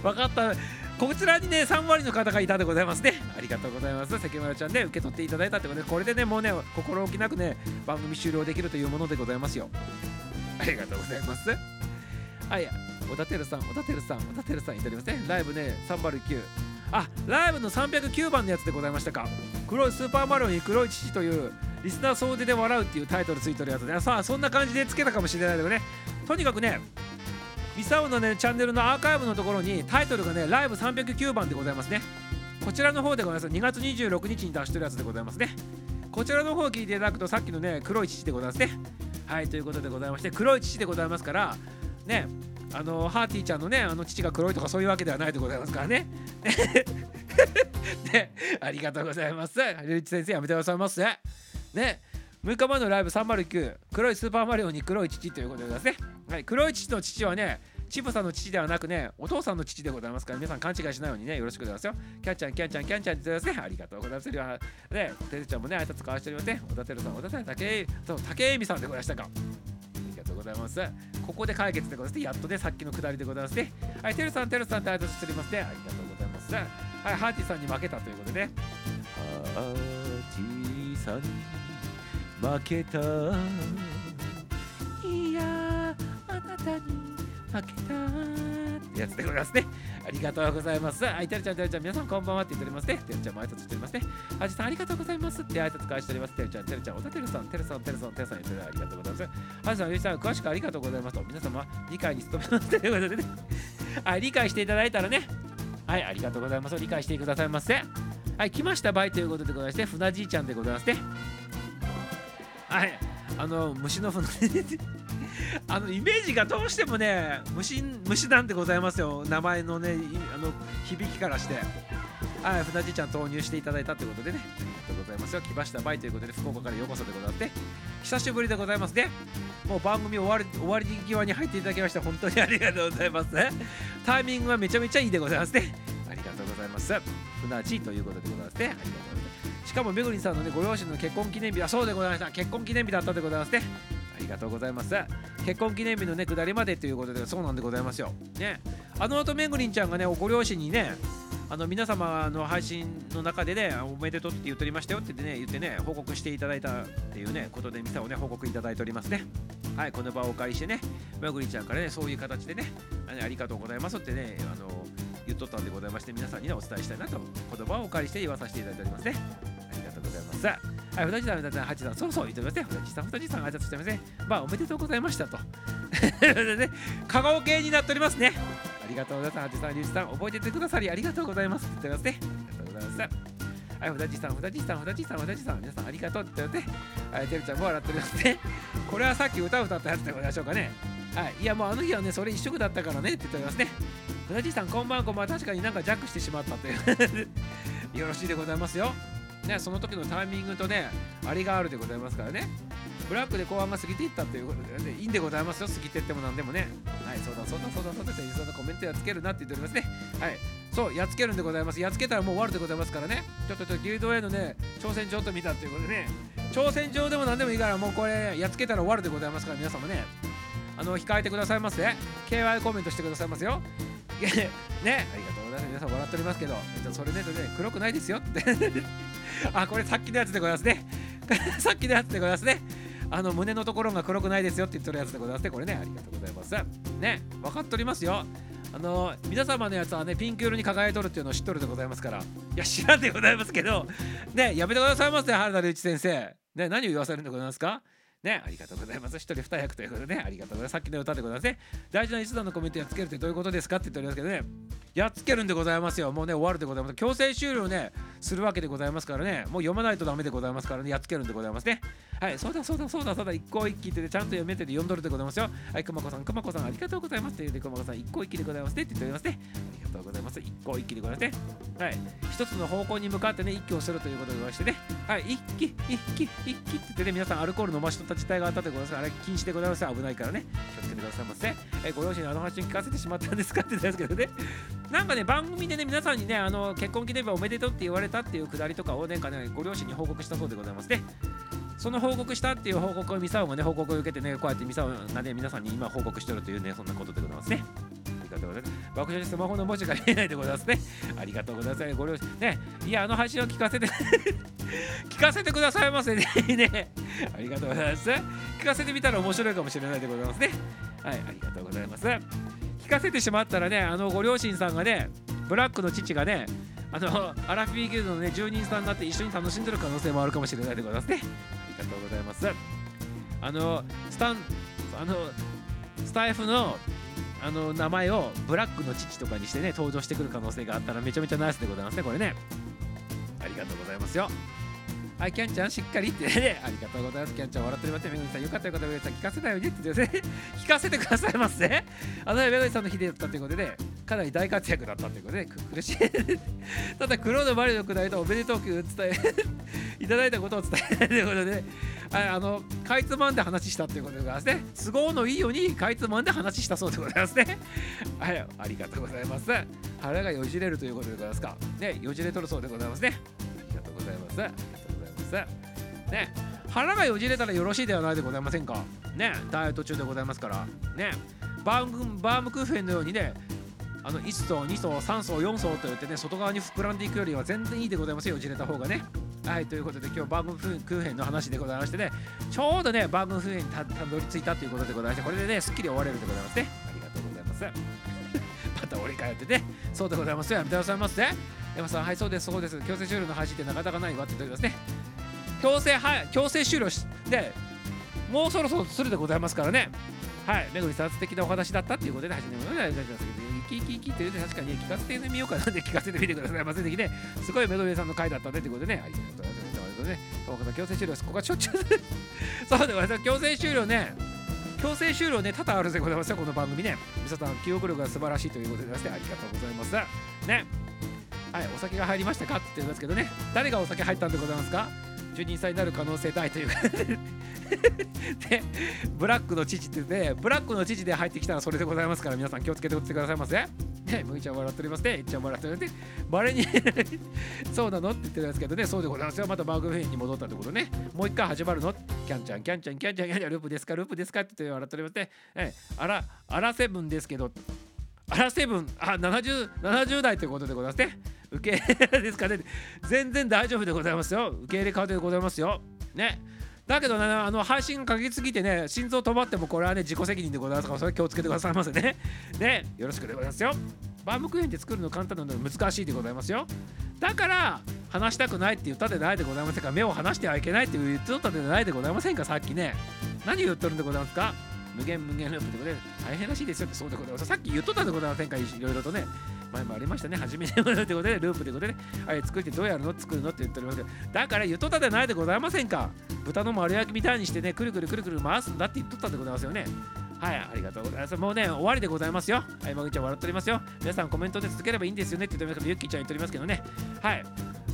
分かった。こちらにね3割の方がいたでございますね。ありがとうございます。関村ちゃんね受け取っていただいたってことでこれでねもうね心置きなくね番組終了できるというものでございますよ。ありがとうございます。はい小田照さん小田照さん小田照さんいたりますね。ライブね309あライブの309番のやつでございましたか。黒いスーパーマリオに黒い父というリスナー総出で笑うっていうタイトルついてるやつでさあそんな感じでつけたかもしれないけどね。とにかくねミサオのねチャンネルのアーカイブのところにタイトルがねライブ309番でございますね。こちらの方でございます。2月26日に出してるやつでございますね。こちらの方を聞いていただくとさっきのね黒い父でございますね。はいということでございまして黒い父でございますからねあのハーティーちゃんのねあの父が黒いとかそういうわけではないでございますからね。で ありがとうございます。ルイチ先生やめてくださいませ。ね。6日前のライブ309黒いスーパーマリオに黒い父ということでございますね、はい、黒い父の父はねチブさんの父ではなくねお父さんの父でございますから皆さん勘違いしないようにねよろしくお願いしますよ。キャンちゃんキャンちゃんキャンちゃんって言ってますね。ありがとうございます。ねてるちゃんもね挨拶交わしておりますね。小田てるさん小田さん竹そう竹恵美さんでございましたか。ありがとうございます。ここで解決でございますやっとねさっきのくだりでございますね。はいてるさんてるさんって挨拶しておりますね。ありがとうございます。はいハーティさんに負けたということでね。ハーティーさん。に負けたいやあなたに負けたってやつでございますねありがとうございます。はい、てるちゃん、てるちゃん、皆さんこんばんはって言っておりますね。てるちゃんも挨拶しておりますね。はじさん、ありがとうございますって挨拶返しております。てるちゃん、てるちゃん、おたてるさん、てるさん、てるさん、てるさん、言ってるありがとうございます。はじさん、ゆうさん、詳しくありがとうございますと。皆様、理解に努めますということでね。はい、理解していただいたらね。はい、ありがとうございます。理解してくださいませ。はい、来ました場合ということでございまして、船じいちゃんでございますね。はい、あの、虫の船。あのイメージがどうしてもね虫虫なんでございますよ。名前のねあの響きからして。はい船じいちゃん投入していただいたということでね。ありがとうございますよ。来ましたバイということで福岡からようこそでございますね久しぶりでございますね。もう番組終わり終わり際に入っていただきまして本当にありがとうございますタイミングはめちゃめちゃいいでございますね。ありがとうございます。船じということでございますね。ありがとうございます。しかもめぐりんさんのねご両親の結婚記念日はそうでございました。結婚記念日だったでございますね。ありがとうございます。結婚記念日のね下りまでということでそうなんでございますよ。ね。あの後めぐりんちゃんがねご両親にねあの皆様の配信の中でねおめでとうって言っておりましたよってね言ってね報告していただいたっていうねことで皆さんをね報告いただいておりますね。はいこの場をお借りしてねめぐりんちゃんからねそういう形でねあありがとうございますってねあの言っとったんでございまして皆さんにねお伝えしたいなと言葉をお借りして言わさせていただいておりますね。ありがとうございはい、ふたじさん、ふたじさん、はちさん、そうそう言っておりますね。ふたじさん、ふたじさん、挨拶しておりますね。まあ、おめでとうございましたと。ね、香川系になっておりますね。ありがとうございます。はちさん、りゅうじさん、覚えててくださりありがとうございます。って言ってますね。ありがとうございます。はい、ふたじさん、ふたじさん、ふたじさん、ふたじさん、皆さんありがとうって言って、はい、てるちゃんも笑っておりますね。これはさっき歌を歌ったやつでございましょうかね。はい、いや、もうあの日はね、それ一色だったからねって言っておりますね。ふたじさん、こんばんこんばん、確かになんか弱してしまったという。よろしいでございますよ。ね、その時のタイミングとね、ありがあるでございますからね。ブラックで後半が過ぎていったということで、ね、いいんでございますよ、過ぎてってもなんでもね。はい、そうだそうだそうだそうだって、そんなコメントやっつけるなって言っておりますね。はい、そう、やっつけるんでございます。やっつけたらもう終わるでございますからね。ちょっとちょっとギルドへのね、挑戦状と見たっていうことでね、挑戦状でもなんでもいいから、もうこれ、やっつけたら終わるでございますから、皆様ね、あの、控えてくださいませ。KY コメントしてくださいますよ。ね、ありがとう。皆さん笑っておりますけど、それねとね、黒くないですよって。あ、これさっきのやつでございますね。さっきのやつでございますね。あの胸のところが黒くないですよって言ってるやつでございますね。これね、ありがとうございます。ね、分かっておりますよ。あの皆様のやつはね、ピンク色に輝いとるっていうのを知っとるでございますから。いや、知らんでございますけど、ね、やめてくださいませ、原田隆一先生。ね、何を言わせるんでございますか？ね、ありがとうございます。一人二役ということでね、ありがとうございます。さっきの歌でございますね。大事な一段のコメントやっつけるってどういうことですかって言っておりますけどね、やっつけるんでございますよ。もうね、終わるでございます。強制終了ね、するわけでございますからね、もう読まないとダメでございますからね、やっつけるんでございますね。はい、そうだそうだそうだそうだ、一向一気ってちゃんと読めてて読んどるでございますよ。はい、くまこさん、くまこさん、ありがとうございますって言って、くまこさん、一向一気でございますねって言っておりますね。ありがとうございます。一向一気でございますね。はい、一つの方向に向かってね、一気をするということでございましてね、はい、一気、一気、一気って言ってね、皆さん、アルコール飲ましとった事態があったでございますから、あれ禁止でございます。危ないからね、気をつけてくださいませ。えご両親にあの話を聞かせてしまったんですかって言ったんですけどね、なんかね、番組でね、皆さんにね、あの結婚記念日おめでとうって言われたっていうくだりとかをね、ねご両親に報告したそうでございますね。その報告したっていう報告をミサオがね、報告を受けてね、こうやってミサオがね、皆さんに今報告してるというね、そんなことでございますね。ありがとうございます。爆笑でスマホの文字が見えないでございますね。ありがとうございます。ご両親、ね、いや、あの配信を聞かせて 聞かせてくださいませ ね。ね ありがとうございます。聞かせてみたら面白いかもしれないでございますね。はい、ありがとうございます。聞かせてしまったらね、あのご両親さんがね、ブラックの父がね、あのアラフィーギルドのね住人さんになって一緒に楽しんでる可能性もあるかもしれないでございますね。ありがとうございます。あのスタンあのスタイフのあの名前をブラックの父とかにしてね登場してくる可能性があったらめちゃめちゃナイスでございますねこれね。ありがとうございますよ。はい、キャンちゃんしっかりってね、ありがとうございます。キャンちゃん笑っておりますね。めぐみさん、よかったよかった、めぐみさん、聞かせたよねって言ってね、聞かせてくださいませ、ね。あの、めぐみさんの日でだったということで、かなり大活躍だったということで、苦しい。ただ、黒のマリのくだりとおめでとう伝え、いただいたことを伝えないということで、ああの、かいつまんで話したということでございますね。都合のいいように、かいつまんで話したそうでございますね。はい、ありがとうございます。腹がよじれるということでございますか。ね、よじれとるそうでございますね。ありがとうございます。ね。腹がよじれたらよろしいではないでございませんか。ね。ダイエット中でございますから。ね。バームバームクーフェンのようにね。あの1層2層3層4層と言ってね外側に膨らんでいくよりは全然いいでございますよ。じれた方がね。はいということで今日バームクーフェンの話でございましてね。ちょうどねバームクーフェンにたたどり着いたということでございましてこれでねすっきり終われるでございますね。ありがとうございます。また折り返ってねそうでございますよやめてくださいませ山さんはいそうですそうです強制終了の配信ってなかなかないわって言っておりますね強制はい強制終了しでもうそろそろするでございますからねはい、めぐりさん素敵なお話だったっていうことで始めますね。キーキーキーって言うて確かに聞かせてみようかなって聞かせてみてくださいませ的ね。すごいめぐりさんの回だったねってことでね。ありがとうございます。ね、友さん強制終了です。ここはしょっちゅう そうでございます。強制終了ね。強制終了ね、多々あるでございますよ、この番組ね。皆さん、記憶力が素晴らしいということで、ね、ありがとうございます。ね。はい、お酒が入りましたか？って言いますけどね。誰がお酒入ったんでございますか？12歳になる可能性大という でブラックの父って言ってブラックの父で入ってきたらそれでございますから皆さん気をつけておってくださいませ。ね、むいちゃん笑っておりますね。いっちゃん笑っておりますね。バレに そうなのって言ってるんですけどね、そうでございますよ。またバーグフェインに戻ったってことね。もう一回始まるのキャンちゃん、キャンちゃん、キャンちゃん、キャンちゃん、ループですか、ループですかって言って笑っておりますね。えあら、あらセブンですけど、あらセブン、あ、70、70代ということでございますね。受け入れですかね。全然大丈夫でございますよ。受け入れ可能でございますよ。ね。だけどね、あの配信かけすぎてね、心臓止まってもこれはね、自己責任でございますから、それ気をつけてくださいませね。ね、よろしくでございますよ。バームクーヘンって作るの簡単なので難しいでございますよ。だから、話したくないって言ったでないでございませんか、目を離してはいけないって言っておったでないでございませんか、さっきね。何言っとるんでございますか？無限無限ループでございます。大変らしいですよってそうでございます。さっき言っとったでございませんか、いろいろとね。前もありましたね。初めてということで、ループということで、あれ作ってどうやるの？作るのって言っておりますけど、だから言っとったでないでございませんか。豚の丸焼きみたいにしてね、くるくるくるくる回すんだって言っとったんでございますよね。はい、ありがとうございます。もうね、終わりでございますよ。はい、まぐちゃん笑っておりますよ。皆さんコメントで続ければいいんですよねって言ってますけど、ゆっきーちゃん言っておりますけどね。はい。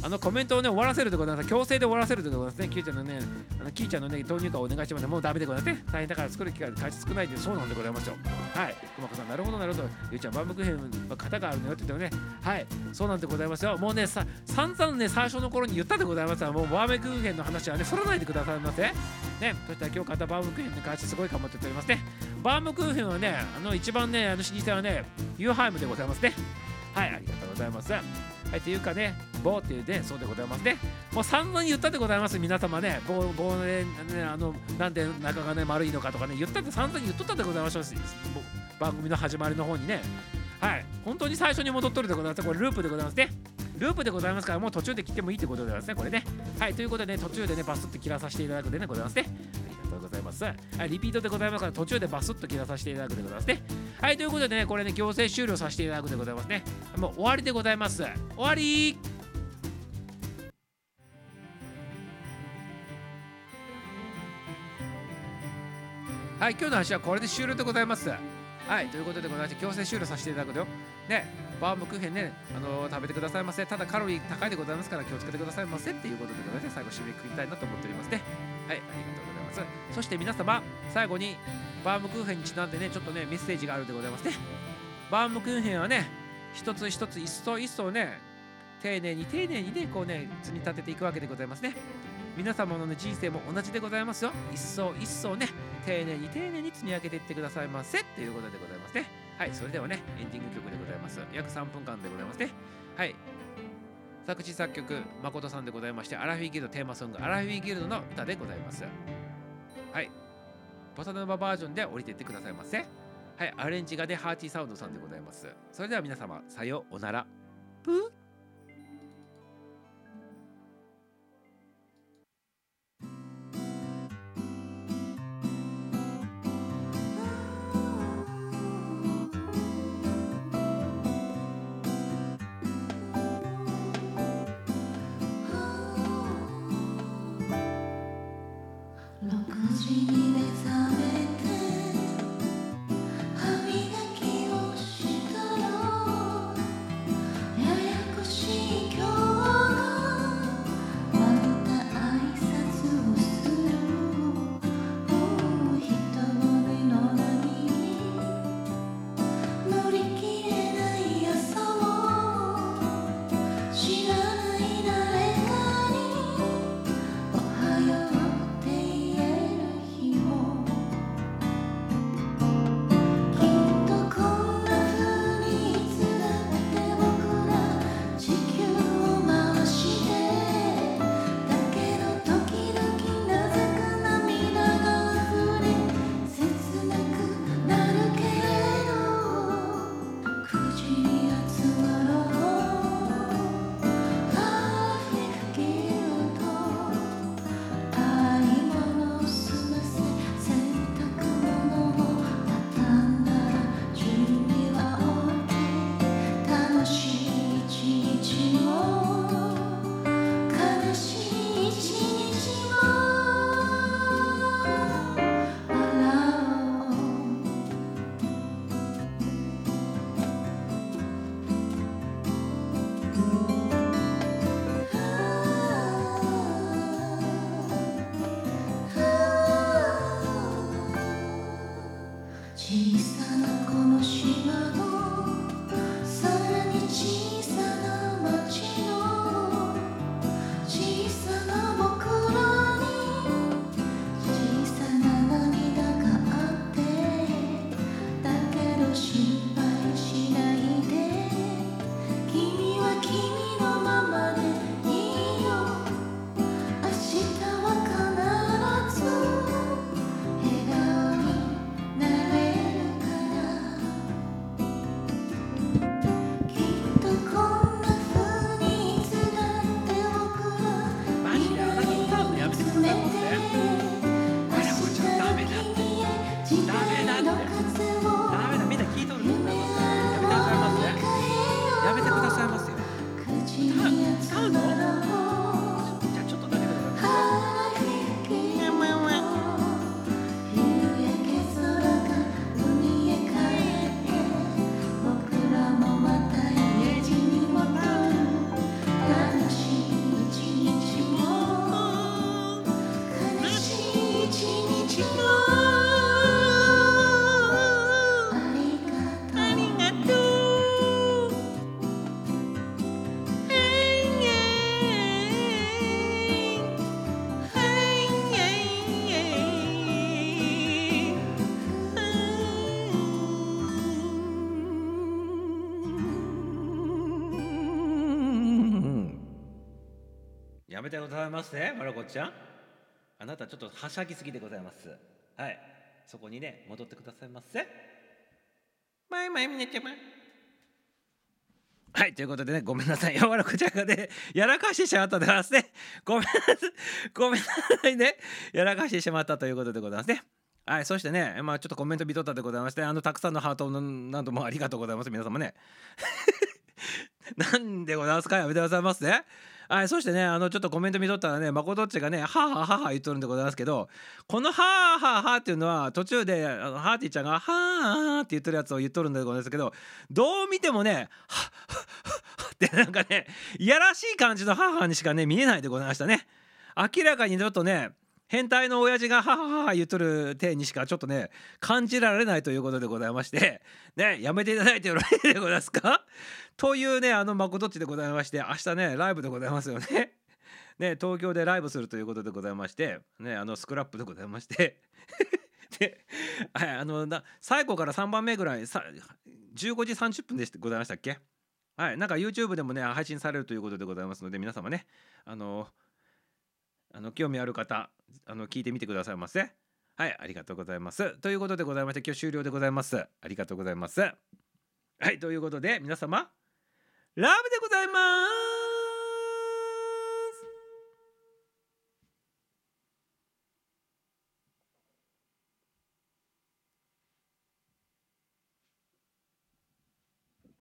あのコメントをね終わらせるでございます。強制で終わらせるでございますね。キーちゃんのね、あのキーちゃんのね、投入化をお願いしますね。もうダメでございますね。大変だから作る機会が少ないでそうなんでございますよ。はい。くまこさん、なるほどなるほど。ゆうちゃん、バームクーヘンの型があるのよって言ってもね。はい。そうなんでございますよ。もうね、さ散々ね、最初の頃に言ったでございますもうバームクーヘンの話はね、そらないでくださいませ。ね。そしたら今日買ったバームクーヘンに関してすごい頑張っておりますね。バームクーヘンはね、あの一番ね、あの老舗はね、ユーハイムでございますね。はい、ありがとうございます。はい、というかね、棒っていうね、そうでございますね。もう散々言ったでございます、皆様ね。棒、棒ね、ねあの、なんで中がね、丸いのかとかね、言ったって散々言っとったでございましょう、番組の始まりの方にね。はい、本当に最初に戻っとるでございます。これループでございますね。ループでございますから、もう途中で切ってもいいってことでございますね、これね。はい、ということでね、途中でね、バスって切らさせていただくでね、ございますね。ございます。はい、リピートでございますから途中でバスッと切らさせていただくでございますね。はい、ということでね、これね、強制終了させていただくでございますね。もう終わりでございます。終わりはい、今日の話はこれで終了でございます。はい、ということでございまして、強制終了させていただくよ。ね、バームクーヘンね、あのー、食べてくださいませ。ただカロリー高いでございますから気をつけてくださいませっていうことでございまして、最後締めくくりたいなと思っておりますね。はい、ありがとうございます。そして皆様、最後にバームクーヘンにちなんでね、ちょっとね、メッセージがあるでございますね。バームクーヘンはね、一つ一つ一層一層ね、丁寧に丁寧にね、こうね、積み立てていくわけでございますね。皆様の、ね、人生も同じでございますよ。一層一層ね、丁寧に丁寧に積み上げていってくださいませっていうことでございますね。はい、それではね、エンディング曲でございます。約3分間でございますね。はい。作詞作曲、誠さんでございまして、アラフィギルドテーマソング、アラフィギルドの歌でございます。はい。ボサノババージョンで降りてってくださいませ。はい、アレンジがでハーティーサウンドさんでございます。それでは皆様、さようなら。プーざいますねまる子ちゃん。あなたちょっとはしゃぎすぎでございます。はい。そこにね戻ってくださいませ。まいまいみなちゃまはいということでねごめんなさい。やわらこちゃんがねやらかしてしまったでございますね。ごめんなさい。ごめんなさいね。やらかしてしまったということでございますね。はいそしてねまあちょっとコメント見とったでございましてあのたくさんのハートのなどもありがとうございます。皆様ね。なんでございますかやめてくださいますね。はい、そしてね、あの、ちょっとコメント見とったらね、まことっちがね、はあはあはあは言っとるんでございますけど、このはあはあはあっていうのは、途中で、あのハーティーちゃんが、はあはあって言っとるやつを言っとるんでございますけど、どう見てもね、はあはあはあはってなんかね、いやらしい感じのはあはあにしかね、見えないでございましたね。明らかにちょっとね、変態の親父がはははは言っとる体にしかちょっとね感じられないということでございまして ねやめていただいてよろしいでございますか？というねあのまことっちでございまして明日ねライブでございますよね。ね東京でライブするということでございましてねあのスクラップでございまして。で、あのな最後から3番目ぐらいさ15時30分でございましたっけ？はいなんか YouTube でもね配信されるということでございますので皆様ねあのあの興味ある方あの聞いてみてくださいませ。はい、ありがとうございます。ということでございまして今日終了でございます。ありがとうございます。はい、ということで皆様ラブでございます。